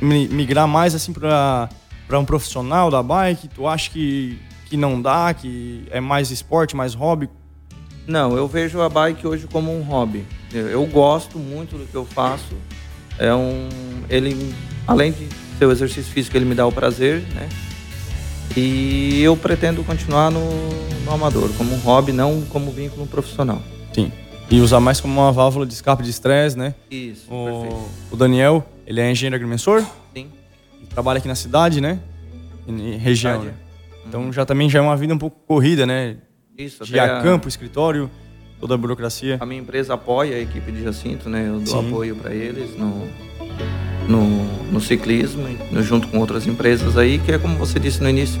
migrar mais assim para para um profissional da bike? Tu acha que, que não dá, que é mais esporte, mais hobby? Não, eu vejo a bike hoje como um hobby. Eu gosto muito do que eu faço. É um, ele, além de ser o exercício físico, ele me dá o prazer, né? E eu pretendo continuar no, no amador, como um hobby, não como vínculo profissional. Sim. E usar mais como uma válvula de escape de estresse, né? Isso, o, perfeito. O Daniel, ele é engenheiro agrimensor? Sim. Trabalha aqui na cidade, né? Em, em região. Cidade. Né? Então já também já é uma vida um pouco corrida, né? Isso, De a campo, escritório, toda a burocracia. A minha empresa apoia a equipe de Jacinto, né? Eu dou Sim. apoio para eles no, no, no ciclismo, e junto com outras empresas aí, que é como você disse no início,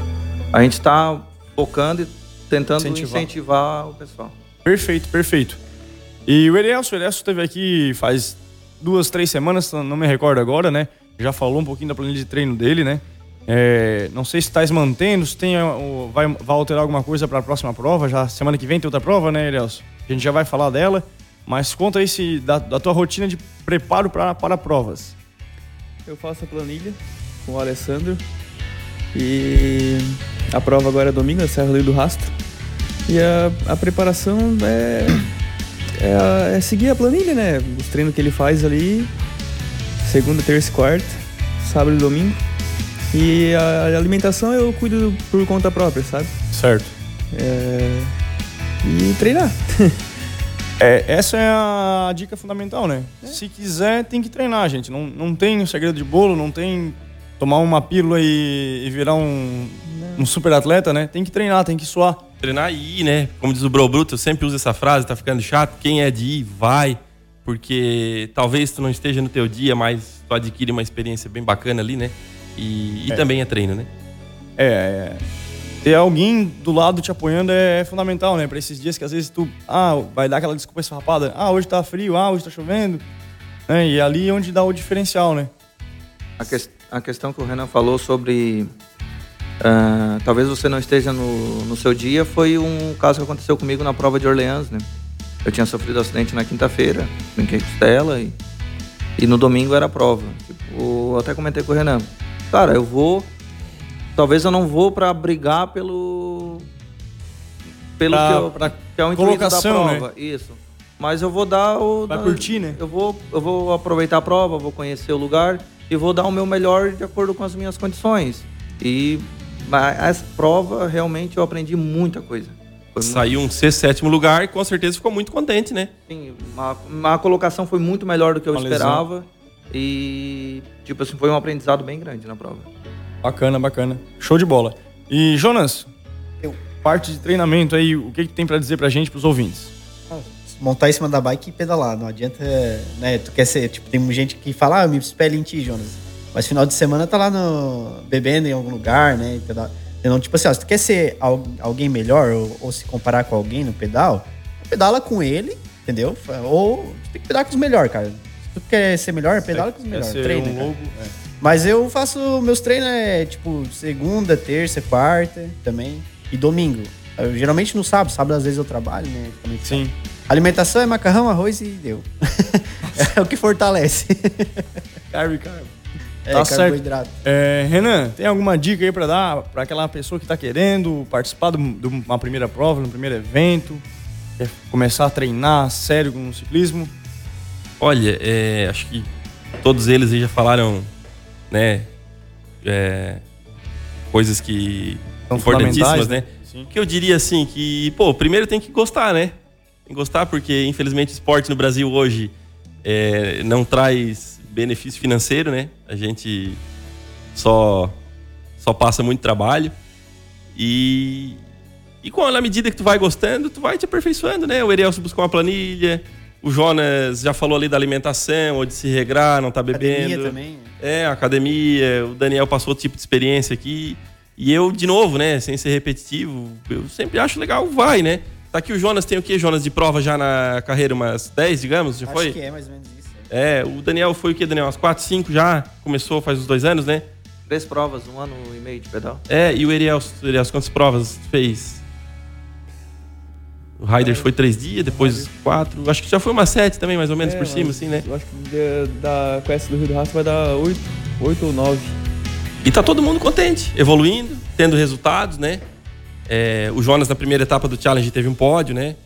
a gente está focando e tentando Incentivar. incentivar. o pessoal. Perfeito, perfeito. E o Erielso, o Erielso esteve aqui faz duas, três semanas, não me recordo agora, né? Já falou um pouquinho da planilha de treino dele, né? É, não sei se está mantendo, se tem, vai, vai alterar alguma coisa para a próxima prova. Já semana que vem tem outra prova, né, Erielso? A gente já vai falar dela. Mas conta aí se, da, da tua rotina de preparo pra, para provas. Eu faço a planilha com o Alessandro. E a prova agora é domingo, é Serra do Rastro. E a, a preparação é, é, a- é seguir a planilha, né? Os treinos que ele faz ali, segunda, terça e quarta, sábado e domingo. E a alimentação eu cuido por conta própria, sabe? Certo. É, E treinar. É, essa é a dica fundamental, né? Se quiser, tem que treinar, gente. Não, não tem um segredo de bolo, não tem tomar uma pílula e, e virar um, um super atleta, né? Tem que treinar, tem que suar. Treinar e ir, né? Como diz o Bro Bruto, eu sempre uso essa frase, tá ficando chato. Quem é de ir, vai. Porque talvez tu não esteja no teu dia, mas tu adquire uma experiência bem bacana ali, né? E, e É. também é treino, né? É, é, ter alguém do lado te apoiando é, fundamental, né? Pra esses dias que às vezes tu, ah, vai dar aquela desculpa esfarrapada. Ah, hoje tá frio, ah, hoje tá chovendo. Né? E ali é onde dá o diferencial, né? A, ques- a questão que o Renan falou sobre ah, talvez você não esteja no, no seu dia foi um caso que aconteceu comigo na prova de Orleans, né? Eu tinha sofrido acidente na quinta-feira, brinquei costela e, e no domingo era a prova. Tipo, eu até comentei com o Renan, cara, eu vou, talvez eu não vou pra brigar pelo pelo Pra- que, eu, pra que é o intuito da colocação, né? prova, isso. Mas eu vou dar o Vai da- curtir, né? eu vou, eu vou aproveitar a prova, vou conhecer o lugar e vou dar o meu melhor de acordo com as minhas condições. E mas essa prova realmente eu aprendi muita coisa. Foi muito- Saiu um sexto, sétimo lugar e com certeza ficou muito contente, né? Sim, uma, uma colocação foi muito melhor do que eu Uma lesão. esperava. E, tipo assim, foi um aprendizado bem grande na prova. Bacana, bacana. Show de bola. E, Jonas, Eu. parte de treinamento aí, o que, que tem pra dizer pra gente, pros ouvintes? montar em cima da bike e pedalar. Não adianta, né? Tu quer ser, tipo, tem gente que fala, ah, eu me espelho em ti, Jonas. Mas final de semana tá lá no bebendo em algum lugar, né? e pedal- Então, tipo assim, ó, se tu quer ser al- alguém melhor ou, ou se comparar com alguém no pedal, pedala com ele, entendeu? Ou tu tem que pedalar com os melhores, cara. Se tu quer ser melhor, pedala com os melhores. Treina, um cara. logo, é. Mas eu faço meus treinos é tipo segunda, terça, quarta também e domingo. Eu, geralmente no sábado, sábado às vezes eu trabalho, né? Também Sim. Alimentação é macarrão, arroz e deu. é o que fortalece. Carbe, carbe. É, Tá certo. carboidrato. É, Renan, tem alguma dica aí pra dar pra aquela pessoa que tá querendo participar de um- uma primeira prova, de um primeiro evento, quer começar a treinar sério com o ciclismo? Olha, é, acho que todos eles aí já falaram, né? é, coisas que São importantíssimas, né? né? Sim. Que eu diria assim que, pô, primeiro tem que gostar, né? Tem que gostar porque infelizmente o esporte no Brasil hoje é, não traz benefício financeiro, né? A gente só só passa muito trabalho e e com na medida que tu vai gostando, tu vai te aperfeiçoando, né? O Erielso buscou uma planilha, o Jonas já falou ali da alimentação, ou de se regrar, não tá bebendo. Academia também. É, academia, o Daniel passou outro tipo de experiência aqui. E eu, de novo, né, sem ser repetitivo, eu sempre acho legal, vai, né? Tá aqui o Jonas, tem o quê, Jonas, de prova já na carreira? Umas 10, digamos, já Acho foi? que é mais ou menos isso. É, o Daniel foi o quê, Daniel? Umas 4, 5 já? Começou faz uns dois anos, né? Três provas, um ano e meio de pedal. É, e o Erielso, Erielso quantas provas fez? O Riders foi três dias, depois quatro. Acho que já foi umas sete também, mais ou menos, É, por cima, assim, né? Eu acho que da, da quest do Rio do Rastro vai dar 8, 8 ou 9. E tá todo mundo contente, evoluindo, tendo resultados, né? É, o Jonas, na primeira etapa do Challenge, teve um pódio, né?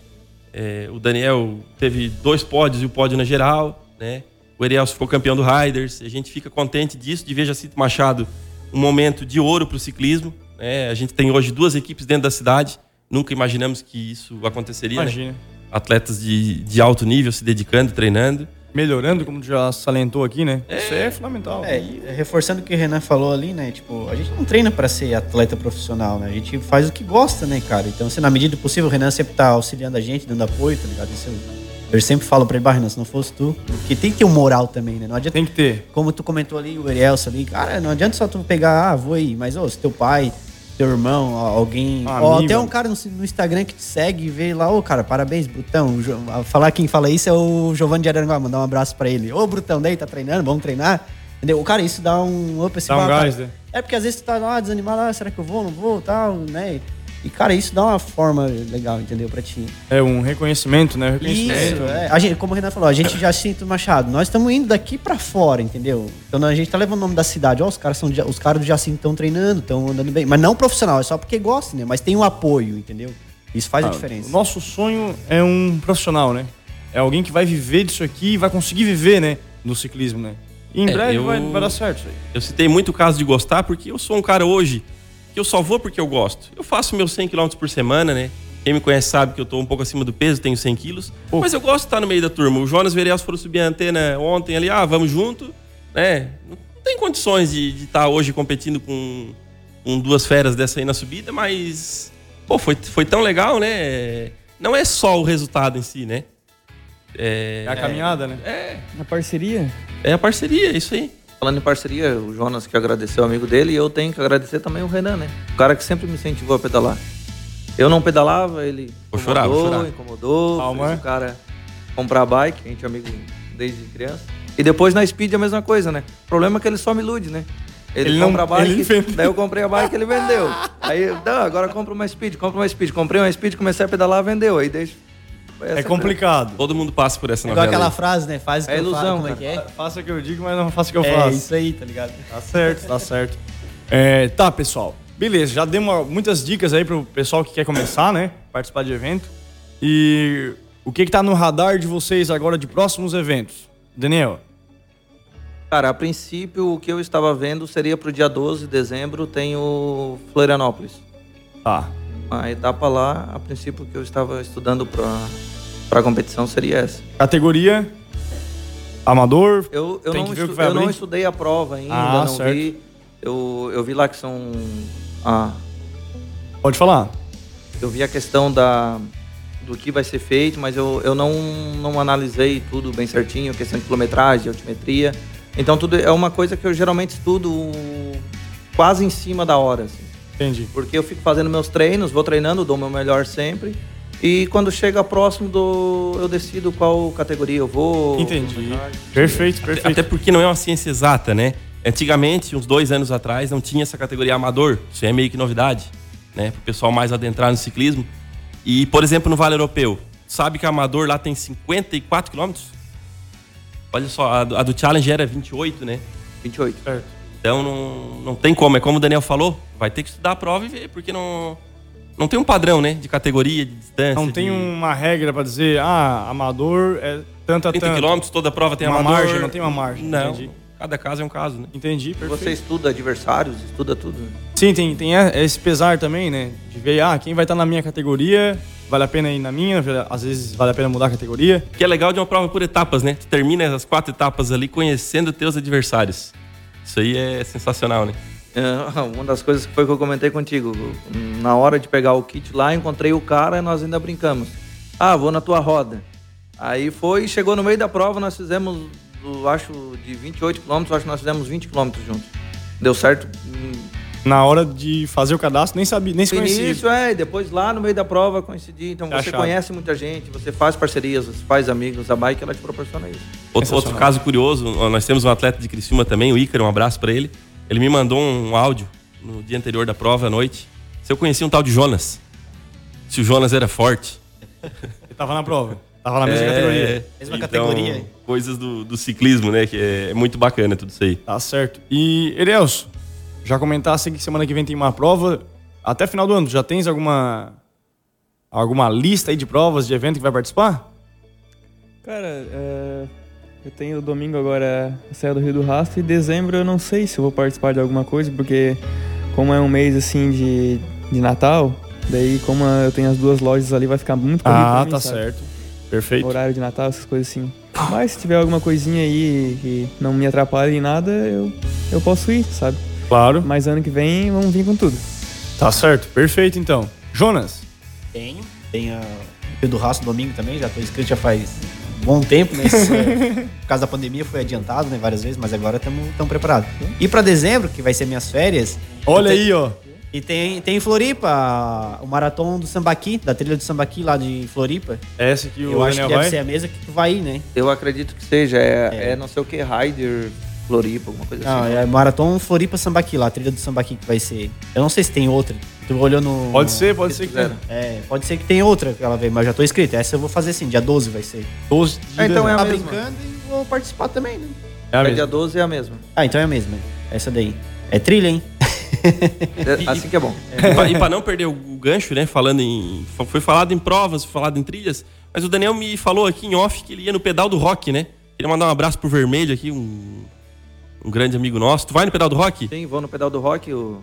É, o Daniel teve dois pódios e o pódio na geral, né? O Erielso ficou campeão do Riders. A gente fica contente disso, de ver Jacinto Machado um momento de ouro para o ciclismo. Né? A gente tem hoje duas equipes dentro da cidade. Nunca imaginamos que isso aconteceria. Né? Imagina. Né? Atletas de, de alto nível se dedicando, treinando melhorando, como já salientou aqui, né? É, Isso é fundamental. É, reforçando o que o Renan falou ali, né? Tipo, a gente não treina para ser atleta profissional, né? A gente faz o que gosta, né, cara? Então, assim, na medida do possível, o Renan sempre tá auxiliando a gente, dando apoio, tá ligado? Isso, eu sempre falo pra ele, Renan, se não fosse tu, porque tem que ter um moral também, né? Não adianta. Tem que ter. Como tu comentou ali, o Erielson ali, cara, não adianta só tu pegar, ah, vou aí, mas, ô, se teu pai teu irmão, alguém. Ó, até um cara no, no, Instagram que te segue e vê lá, ô oh, cara, parabéns, Brutão. Falar quem fala isso é o Giovanni de Aranguá, mandar um abraço pra ele. Ô, oh, Brutão, daí tá treinando, vamos treinar. Entendeu? O cara, isso dá um up assim, Dá um gás, né? É porque às vezes tu tá lá desanimado, ah, será que eu vou, não vou, tal, né? E, cara, isso dá uma forma legal, entendeu? Pra ti. É um reconhecimento, né? Reconhecimento. Isso, é. A gente, como o Renan falou, a gente já sinto Machado. Nós estamos indo daqui pra fora, entendeu? Então a gente tá levando o nome da cidade. Ó, os caras, são, os caras do Jacinto estão treinando, estão andando bem. Mas não profissional, é só porque gosta, né? Mas tem um apoio, entendeu? Isso faz ah, a diferença. O nosso sonho é um profissional, né? É alguém que vai viver disso aqui e vai conseguir viver, né? No ciclismo, né? E em é, breve eu, vai, vai dar certo isso aí. Eu citei muito o caso de gostar, porque eu sou um cara hoje que eu só vou porque eu gosto. Eu faço meus 100 km por semana, né? Quem me conhece sabe que eu tô um pouco acima do peso, tenho 100 quilos. Mas eu gosto de estar no meio da turma. O Jonas Vereas foram subir a antena ontem ali, ah, vamos junto, né? Não tem condições de, de estar hoje competindo com, com duas feras dessa aí na subida, mas. Pô, foi, foi tão legal, né? Não é só o resultado em si, né? É, é a caminhada, né? É. A parceria. É a parceria, é isso aí. Falando em parceria, o Jonas que agradeceu o amigo dele e eu tenho que agradecer também o Renan, né? O cara que sempre me incentivou a pedalar. Eu não pedalava, ele vou chorar, vou chorar. incomodou, Calma. o cara comprar bike, a gente é amigo desde criança. E depois na Speed a mesma coisa, né? O problema é que ele só me ilude, né? Ele, ele compra não, a bike, daí eu comprei a bike ele vendeu. Aí, não, agora compra uma Speed, compra uma Speed. Comprei uma Speed, comecei a pedalar, vendeu. Aí deixa é complicado. Todo mundo passa por essa novela. Igual aquela aí. frase, né? Faz o que é ilusão, como é que é? Faça o que eu digo, mas não faça o que eu é faço. É isso aí, tá ligado? Tá certo, tá certo. É, tá, pessoal. Beleza, já demos muitas dicas aí pro pessoal que quer começar, né? Participar de evento. E o que que tá no radar de vocês agora de próximos eventos? Daniel? Cara, a princípio o que eu estava vendo seria pro dia 12 de dezembro tem o Florianópolis. Tá. A etapa lá, a princípio que eu estava estudando para a competição seria essa. Categoria amador? Eu, eu, não, estu eu não, estudei a prova ainda, ah, não certo. vi. Eu, eu vi lá que são. Ah, Pode falar. Eu vi a questão da, do que vai ser feito, mas eu, eu não, não analisei tudo bem certinho, questão de quilometragem, altimetria. Então tudo é uma coisa que eu geralmente estudo quase em cima da hora. Assim. Entendi. Porque eu fico fazendo meus treinos, vou treinando, dou o meu melhor sempre. E quando chega próximo do. Eu decido qual categoria eu vou. Entendi. Perfeito, perfeito. Até porque não é uma ciência exata, né? Antigamente, uns dois anos atrás, não tinha essa categoria amador. Isso é meio que novidade, né? Para o pessoal mais adentrar no ciclismo. E, por exemplo, no Vale Europeu, sabe que a amador lá tem 54 quilômetros? Olha só, a do, a do Challenge era 28, né? 28. Certo. Então não, não tem como. É como o Daniel falou, vai ter que estudar a prova e ver, porque não não tem um padrão, né? De categoria, de distância. Não tem uma regra para dizer, ah, amador é tanto a 30 tanto. quilômetros, toda prova tem uma amador. margem, não tem uma margem. Não. Entendi. Cada caso é um caso, né? Entendi, perfeito. Você estuda adversários, estuda tudo. Sim, tem, tem esse pesar também, né? De ver, ah, quem vai estar na minha categoria, vale a pena ir na minha, às vezes vale a pena mudar a categoria. Que é legal de uma prova por etapas, né? Tu termina as quatro etapas ali conhecendo teus adversários. Isso aí é sensacional, né? É, uma das coisas que foi que eu comentei contigo. Na hora de pegar o kit lá, encontrei o cara e nós ainda brincamos. Ah, vou na tua roda. Aí foi, chegou no meio da prova, nós fizemos, acho, de 28 quilômetros, acho que nós fizemos 20 quilômetros juntos. Deu certo. Na hora de fazer o cadastro, nem sabia, nem se conhecia. Isso, é, e depois lá no meio da prova coincidi. Então você conhece muita gente, você faz parcerias, você faz amigos, a bike ela te proporciona isso. Outro, outro caso curioso, nós temos um atleta de Criciúma também, o Ícaro, um abraço para ele. Ele me mandou um áudio no dia anterior da prova, à noite. Se eu conhecia um tal de Jonas. Se o Jonas era forte. Ele tava na prova. Tava na mesma é, categoria. Mesma então, categoria. Coisas do, do, ciclismo, né? Que é muito bacana tudo isso aí. Tá certo. E, Erelso, já comentasse que semana que vem tem uma prova. Até final do ano, já tens alguma alguma lista aí de provas, de evento que vai participar? Cara, é, eu tenho domingo agora a Serra do Rio do Rastro e dezembro eu não sei se eu vou participar de alguma coisa, porque como é um mês assim de, de Natal, daí como eu tenho as duas lojas ali vai ficar muito corrido Ah, mim, tá sabe? certo. Perfeito. Horário de Natal, essas coisas assim. Mas se tiver alguma coisinha aí que não me atrapalhe em nada, eu, eu posso ir, sabe? Claro. Mas ano que vem vamos vir com tudo. Tá certo, perfeito então. Jonas? Tenho. Tenho o do Rastro domingo também, já tô inscrito já faz bom tempo, né? por causa da pandemia foi adiantado, né? Várias vezes, mas agora estamos preparados. E para dezembro, que vai ser minhas férias. Olha aí, ó. E tem, tem em Floripa o maratona do Sambaqui, da trilha do Sambaqui lá de Floripa. É essa que o Eu acho que deve ser a mesma que tu vai ir, né? Eu acredito que seja. É, é. é não sei o que, Rider Floripa, alguma coisa não, assim. Não, é maratona Floripa Sambaqui lá, a trilha do Sambaqui que vai ser. Eu não sei se tem outra. Tu olhou no. Pode ser, pode ser que tenha. É, pode ser que tenha outra que ela veio, mas já tô inscrito. Essa eu vou fazer sim, dia 12 vai ser. 12 de ah, então é a tá mesma. brincando e vou participar também, né? É, a é dia 12 é a mesma. Ah, então é a mesma. Essa daí. É trilha, hein? É, assim que é bom. É, e para não perder o gancho, né? Falando em. Foi falado em provas, foi falado em trilhas, mas o Daniel me falou aqui em off que ele ia no pedal do rock, né? Queria mandar um abraço pro Vermelho aqui, um, um grande amigo nosso. Tu vai no pedal do rock? Sim, vou no pedal do rock. O...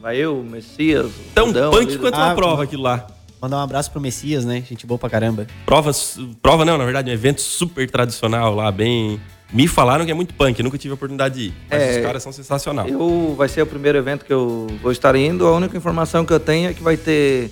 Vai eu, o Messias. Tão punk quanto ah, uma prova aquilo lá. Mandar um abraço pro Messias, né? Gente boa pra caramba. Provas, prova não, na verdade, um evento super tradicional lá, bem me falaram que é muito punk, nunca tive a oportunidade de ir. Mas é, os caras são sensacionais. Eu, vai ser o primeiro evento que eu vou estar indo. A única informação que eu tenho é que vai ter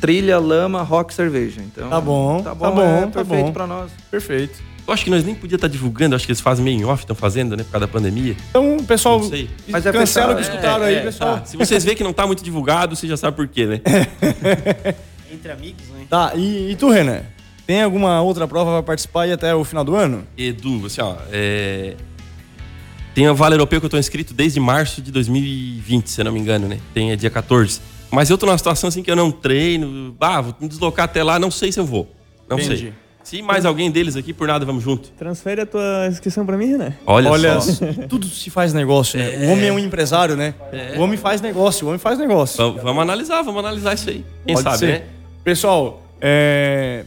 trilha, lama, rock, cerveja. Então, tá bom, tá bom, tá bom, é tá perfeito bom. para nós. Perfeito. Eu acho que nós nem podíamos estar divulgando, acho que eles fazem meio em off, estão fazendo, né, por causa da pandemia. Então, pessoal, não sei. Mas é cancela o que escutaram é, aí, é, pessoal. Tá. Se vocês verem que não está muito divulgado, você já sabe por quê, né? Entre amigos, né? Tá, e, e tu, Renan? Tem alguma outra prova para participar e até o final do ano? Edu, assim, ó, é... tem a Vale Europeu que eu tô inscrito desde março de 2020, se eu não me engano, né? Tem é dia 14. Mas eu tô numa situação assim que eu não treino, ah, vou me deslocar até lá, não sei se eu vou. Não Entendi. sei. Se mais alguém deles aqui, por nada, vamos junto. Transfere a tua inscrição para mim, né? Olha, Olha só. tudo se faz negócio, né? É. O homem é um empresário, né? É. O homem faz negócio, o homem faz negócio. Vamos, vamos analisar, vamos analisar isso aí. Quem Pode sabe, ser. né? Pessoal, é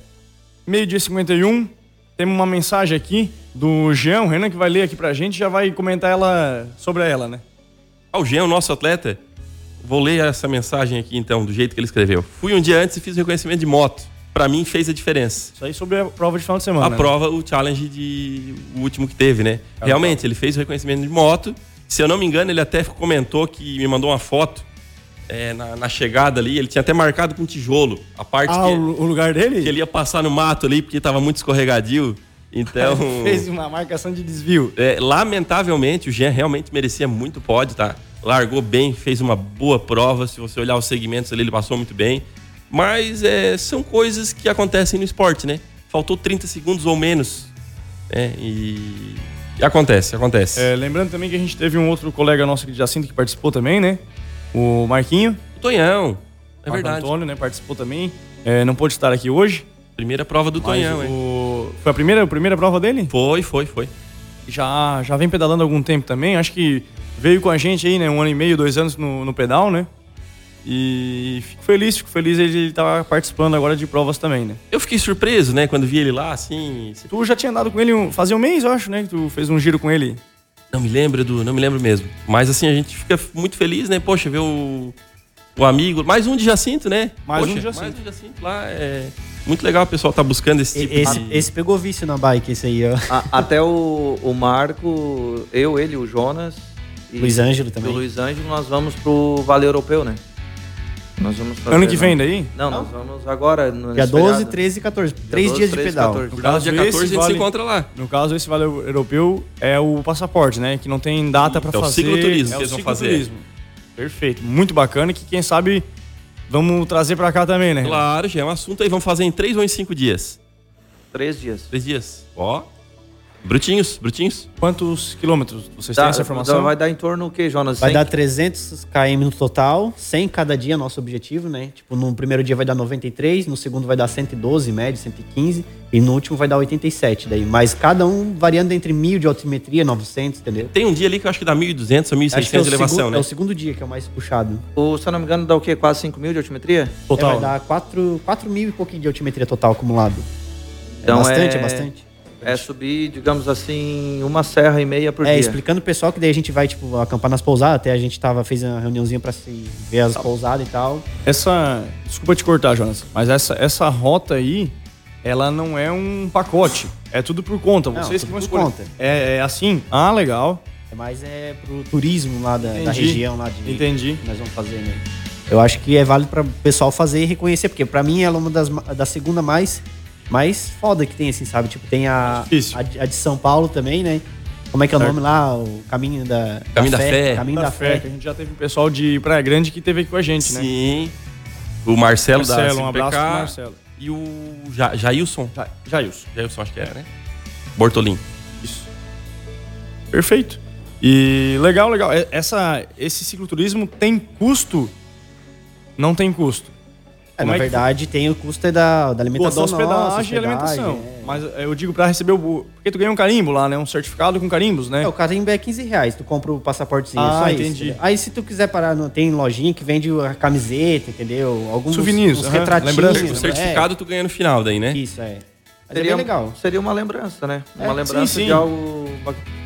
meio-dia 51, temos uma mensagem aqui do Jean, o Renan, que vai ler aqui pra gente já vai comentar ela sobre ela, né? Ah, o Jean, o nosso atleta. Vou ler essa mensagem aqui então, do jeito que ele escreveu. Fui um dia antes e fiz reconhecimento de moto. Para mim fez a diferença. Isso aí sobre a prova de final de semana. A né? prova, o challenge de o último que teve, né? Realmente, ele fez o reconhecimento de moto. Se eu não me engano, ele até comentou que me mandou uma foto é, na, na, chegada ali, ele tinha até marcado com tijolo a parte ah, que, o lugar dele? Que ele ia passar no mato ali, porque estava muito escorregadio. Então. Fez uma marcação de desvio. É, lamentavelmente, o Jean realmente merecia muito pódio, tá? Largou bem, fez uma boa prova. Se você olhar os segmentos ali, ele passou muito bem. Mas é, são coisas que acontecem no esporte, né? Faltou 30 segundos ou menos. Né? E, e acontece, acontece. É, lembrando também que a gente teve um outro colega nosso aqui de Jacinto que participou também, né? O Marquinho. O Tonhão. É Marco verdade. Antônio, né? Participou também. É, não pôde estar aqui hoje. Primeira prova do Tonhão, o... hein? Foi a primeira, a primeira prova dele? Foi, foi, foi. Já, já vem pedalando há algum tempo também. Acho que veio com a gente aí, né? Um ano e meio, dois anos no, no pedal, né? E fico feliz, fico feliz ele estar tá participando agora de provas também, né? Eu fiquei surpreso, né? Quando vi ele lá, assim. Tu já tinha andado com ele um, fazia um mês, eu acho, né? Que tu fez um giro com ele. Não me lembro, Edu, não me lembro mesmo. Mas assim, a gente fica muito feliz, né? Poxa, ver o, o amigo. Mais um de Jacinto, né? Mais Poxa, um de Jacinto. Mais um de Jacinto lá. É muito legal o pessoal tá buscando esse tipo esse, de... Esse pegou vício na bike, esse aí, ó. A, até o, o Marco, eu, ele, o Jonas. E Luiz Ângelo também. O Luiz Ângelo, nós vamos pro Vale Europeu, né? Nós vamos fazer, ano que vem daí? Não, não, nós vamos agora. No dia 12, feriado. 13 e 14. Dia Três 12, dias 13, de pedal. 14. No caso, dia 14 a gente vale, se encontra lá. No caso, esse vale europeu é o passaporte, né? Que não tem data para fazer. É o cicloturismo é que eles vão fazer. Perfeito. Muito bacana que quem sabe vamos trazer para cá também, né? Claro, já é um assunto aí. Vamos fazer em três ou em cinco dias? Três dias. Três dias. Ó. Brutinhos, brutinhos. Quantos quilômetros? Vocês têm essa informação? Vai dar em torno o quê, Jonas? Vai 100... dar 300 km no total, 100 cada dia, nosso objetivo, né? Tipo, no primeiro dia vai dar 93, no segundo vai dar 112, médio, 115, e no último vai dar 87 daí. Mas cada um variando entre 1000 de altimetria, 900, entendeu? Tem um dia ali que eu acho que dá 1.200 ou 1.600 é de elevação, segundo, né? É o segundo dia que é o mais puxado. O, se eu não me engano, dá o quê? Quase 5 mil de altimetria? Total. É, vai dar 4, 4 mil e pouquinho de altimetria total acumulado. Então é bastante, é, é bastante. É subir, digamos assim, uma serra e meia por é, dia. É, explicando pro pessoal que daí a gente vai, tipo, acampar nas pousadas. Até a gente tava, fez uma reuniãozinha pra se ver as tá. pousadas e tal. Essa. Desculpa te cortar, Jonas, mas essa, essa rota aí, ela não é um pacote. É tudo por conta. Não, Vocês que vão escolher. Conta. É, é assim? Ah, legal. É mais é pro turismo lá da, da região lá de. Entendi. Que nós vamos fazer, né? Eu acho que é válido para o pessoal fazer e reconhecer, porque para mim ela é uma das da segunda mais mais foda que tem, assim, sabe? Tipo, tem a, a, a, de São Paulo também, né? Como é que é o nome lá? O Caminho da, Caminho da, da Fé. Caminho da, da Fé. Que a gente já teve um pessoal de Praia Grande que teve aqui com a gente, né? Sim. O Marcelo, Marcelo da um abraço pro Marcelo. E o ja, Jailson. Ja, Jailson. Jailson, acho que era, né? Bortolim. Isso. Perfeito. E legal, legal. Essa, esse cicloturismo tem custo? Não tem custo. É, na é verdade, tem o custo da, da alimentação. Pô, da hospedagem, nossa, e alimentação. É. Mas eu digo pra receber o. Porque tu ganha um carimbo lá, né? Um certificado com carimbos, né? É, o carimbo é 15 reais. Tu compra o passaportezinho. Ah, só entendi. Isso, Aí se tu quiser parar, no, tem lojinha que vende a camiseta, entendeu? Alguns souvenirs, retratinhos. Lembrança, o certificado é. tu ganha no final daí, né? Isso, é. Mas seria, é legal. Seria uma lembrança, né? Uma é, lembrança sim, sim. de algo.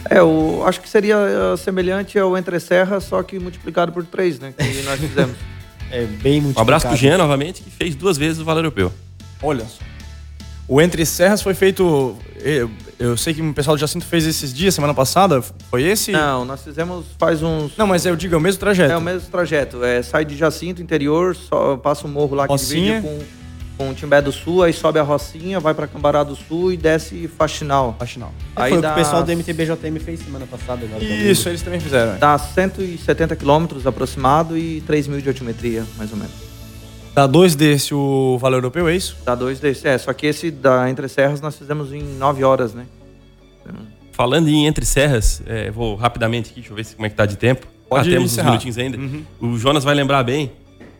É, eu acho que seria eh, semelhante ao Entre Serra, só que multiplicado por três, né? Que nós fizemos. É bem muito Um abraço pro Jean novamente, que fez duas vezes o Vale Europeu. Olha só. O Entre Serras foi feito. Eu, eu sei que o pessoal do Jacinto fez esses dias, semana passada. Foi esse? Não, nós fizemos faz uns. Não, mas eu digo, é o mesmo trajeto. É o mesmo trajeto. É, sai de Jacinto, interior, só, passa o morro lá que Rocinha. divide com com o Timbé do Sul, aí sobe a Rocinha, vai para Cambará do Sul e desce Faxinal. Faxinal. Aí foi dá... o que o pessoal do MTBJM fez semana passada. Agora Isso, eles também fizeram. Dá 170 quilômetros aproximado e 3 mil de altimetria, mais ou menos. Dá dois desse o valor europeu, é isso? Dá dois desse, é. Só que esse da Entre Serras nós fizemos em 9 horas, né? Falando em Entre Serras, é, vou rapidamente aqui, deixa eu ver como é que tá de tempo. Pode ah, temos encerrar. uns minutinhos ainda. Uhum. O Jonas vai lembrar bem.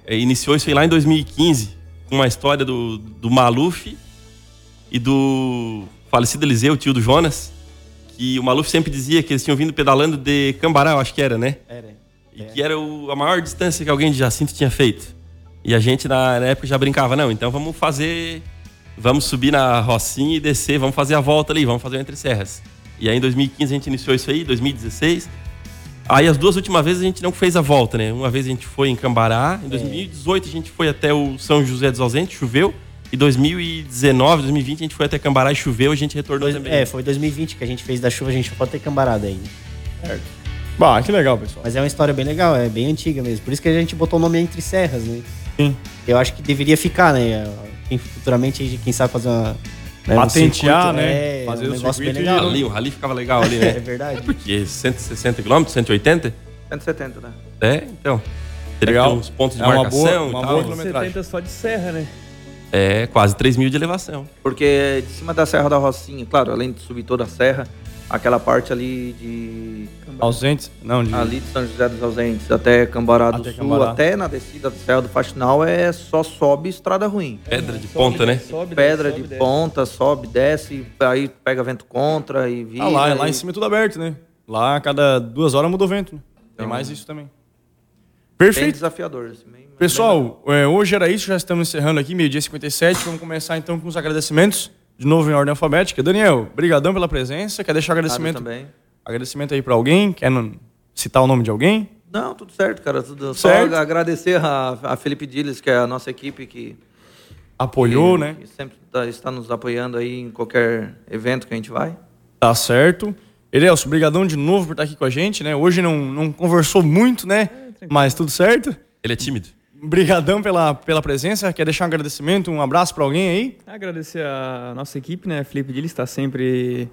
É, iniciou isso aí lá em 2015 uma história do, do Maluf e do falecido Eliseu, tio do Jonas, que o Maluf sempre dizia que eles tinham vindo pedalando de Cambará, eu acho que era, né? Era. E que era o, a maior distância que alguém de Jacinto tinha feito. E a gente na, na época já brincava, não, então vamos fazer. Vamos subir na Rocinha e descer, vamos fazer a volta ali, vamos fazer o Entre Serras. E aí em 2015 a gente iniciou isso aí, 2016. Aí as duas últimas vezes a gente não fez a volta, né? Uma vez a gente foi em Cambará, em 2018 a gente foi até o São José dos Ausentes, choveu. E 2019, 2020 a gente foi até Cambará e choveu, a gente retornou também. É, foi 2020 que a gente fez da chuva, a gente foi até Cambará daí. Certo. Bah, que legal, pessoal. Mas é uma história bem legal, é bem antiga mesmo. Por isso que a gente botou o nome Entre Serras, né? Sim. Eu acho que deveria ficar, né? Futuramente, quem sabe fazer uma né, Patentear, né? É, Fazer um o negócio bem legal. Ali, o rally ficava legal ali, né? é verdade. É porque 160 km, 180? 170, né? É, então. Teria legal. uns pontos de é marcação uma boa, uma e tal. Boa quilometragem. 170 só de serra, né? É, quase 3 mil de elevação. Porque de cima da Serra da Rocinha, claro, além de subir toda a serra, aquela parte ali de. Ausentes? Não, de. Ali de São José dos Ausentes até Cambará do Até Sul, Cambará. até na descida da Serra do Faxinal, é só sobe estrada ruim. Pedra de ponta, né? Sobe, Pedra sobe, de desce. ponta, sobe, desce, aí pega vento contra e vira. Ah, lá, e... lá em cima é tudo aberto, né? Lá a cada duas horas muda o vento, né? Tem Então- mais isso também. Bem Perfeito. desafiador. Assim, bem- Pessoal, é, hoje era isso, já estamos encerrando aqui, meio-dia e 57. Vamos começar então com os agradecimentos, de novo em ordem alfabética. Daniel, brigadão pela presença. Quer deixar agradecimento, também. agradecimento aí para alguém? Quer não- citar o nome de alguém? Não, tudo certo, cara. Tudo... Certo. Só agradecer a, a Felipe Diles, que é a nossa equipe que, Apoiou, que, né? que sempre tá- está nos apoiando aí em qualquer evento que a gente vai. Tá certo. Elielso, brigadão de novo por estar aqui com a gente, né? Hoje não, não conversou muito, né? Mas tudo certo. Ele é tímido. Brigadão pela, pela presença. Quer deixar um agradecimento, um abraço para alguém aí? Agradecer a nossa equipe, né? Felipe Dill está sempre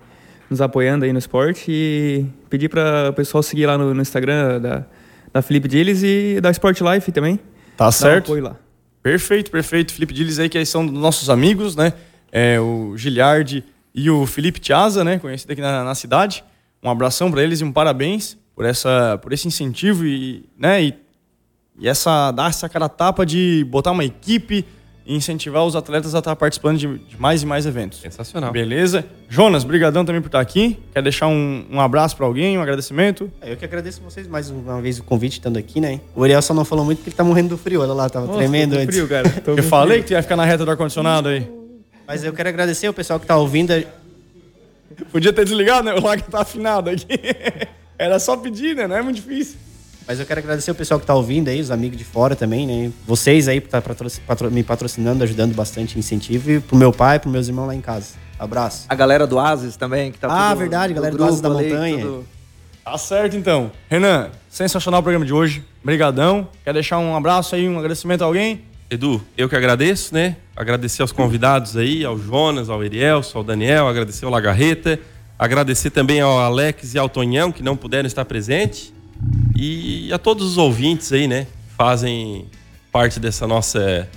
nos apoiando aí no esporte e pedir para o pessoal seguir lá no, no Instagram da, da Felipe Dilles e da Sport Life também. Tá Dá um certo. apoio lá. Perfeito, perfeito. Felipe Diles aí, que são nossos amigos, né? É, o Giliardi e o Felipe Tiaza, né, conhecido aqui na, na cidade. Um abração para eles e um parabéns por essa por esse incentivo e, né, e, e essa dar essa cara tapa de botar uma equipe e incentivar os atletas a estar participando de, de, mais e mais eventos. Sensacional. Beleza? Jonas, brigadão também por estar aqui. Quer deixar um, um abraço para alguém, um agradecimento? É, eu que agradeço vocês mais uma vez o convite estando aqui, né? O Ariel só não falou muito porque ele tá morrendo do frio. Olha lá, tava Nossa, tremendo antes. frio, cara. eu falei que tu ia ficar na reta do ar-condicionado aí. Mas eu quero agradecer o pessoal que tá ouvindo. Podia ter desligado, né? O lag tá afinado aqui. Era só pedir, né? Não é muito difícil. Mas eu quero agradecer o pessoal que está ouvindo aí, os amigos de fora também, né? Vocês aí tá patro me patrocinando, ajudando bastante incentivo. E pro meu pai, pro meus irmãos lá em casa. Abraço. A galera do Asis também, que tá Ah, verdade, galera do Asis da Montanha. Tudo... Tá certo, então. Renan, sensacional o programa de hoje. Brigadão. Quer deixar um abraço aí, um agradecimento a alguém? Edu, eu que agradeço, né? Agradecer aos convidados aí, ao Jonas, ao Erielson, ao Daniel, agradecer ao Lagarreta, agradecer também ao Alex e ao Tonhão, que não puderam estar presentes. E a todos os ouvintes aí, né? Fazem parte dessa nossa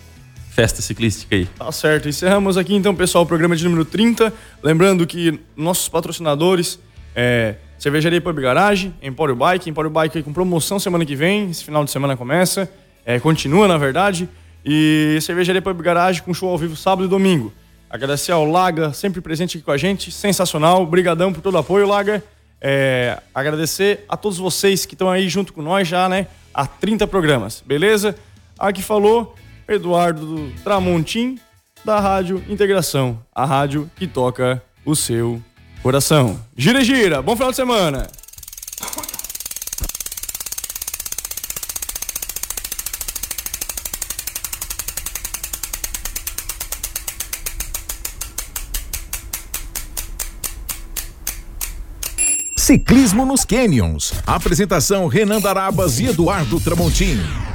festa ciclística aí. Tá certo. Encerramos aqui então, pessoal, o programa de número 30. Lembrando que nossos patrocinadores é Cervejaria Pub Garage, Empório Bike, Empório Bike com promoção semana que vem, esse final de semana começa, é, continua na verdade. E Cervejaria Pub Garage com show ao vivo sábado e domingo. Agradecer ao Laga, sempre presente aqui com a gente, sensacional. Obrigadão por todo o apoio, Laga. É, agradecer a todos vocês que estão aí junto com nós já, né? Há 30 programas, beleza? Aqui falou Eduardo Tramontim, da Rádio Integração, a rádio que toca o seu coração. Gira, gira, bom final de semana! Ciclismo nos Canyons. Apresentação Renan Darabas e Eduardo Tramontini.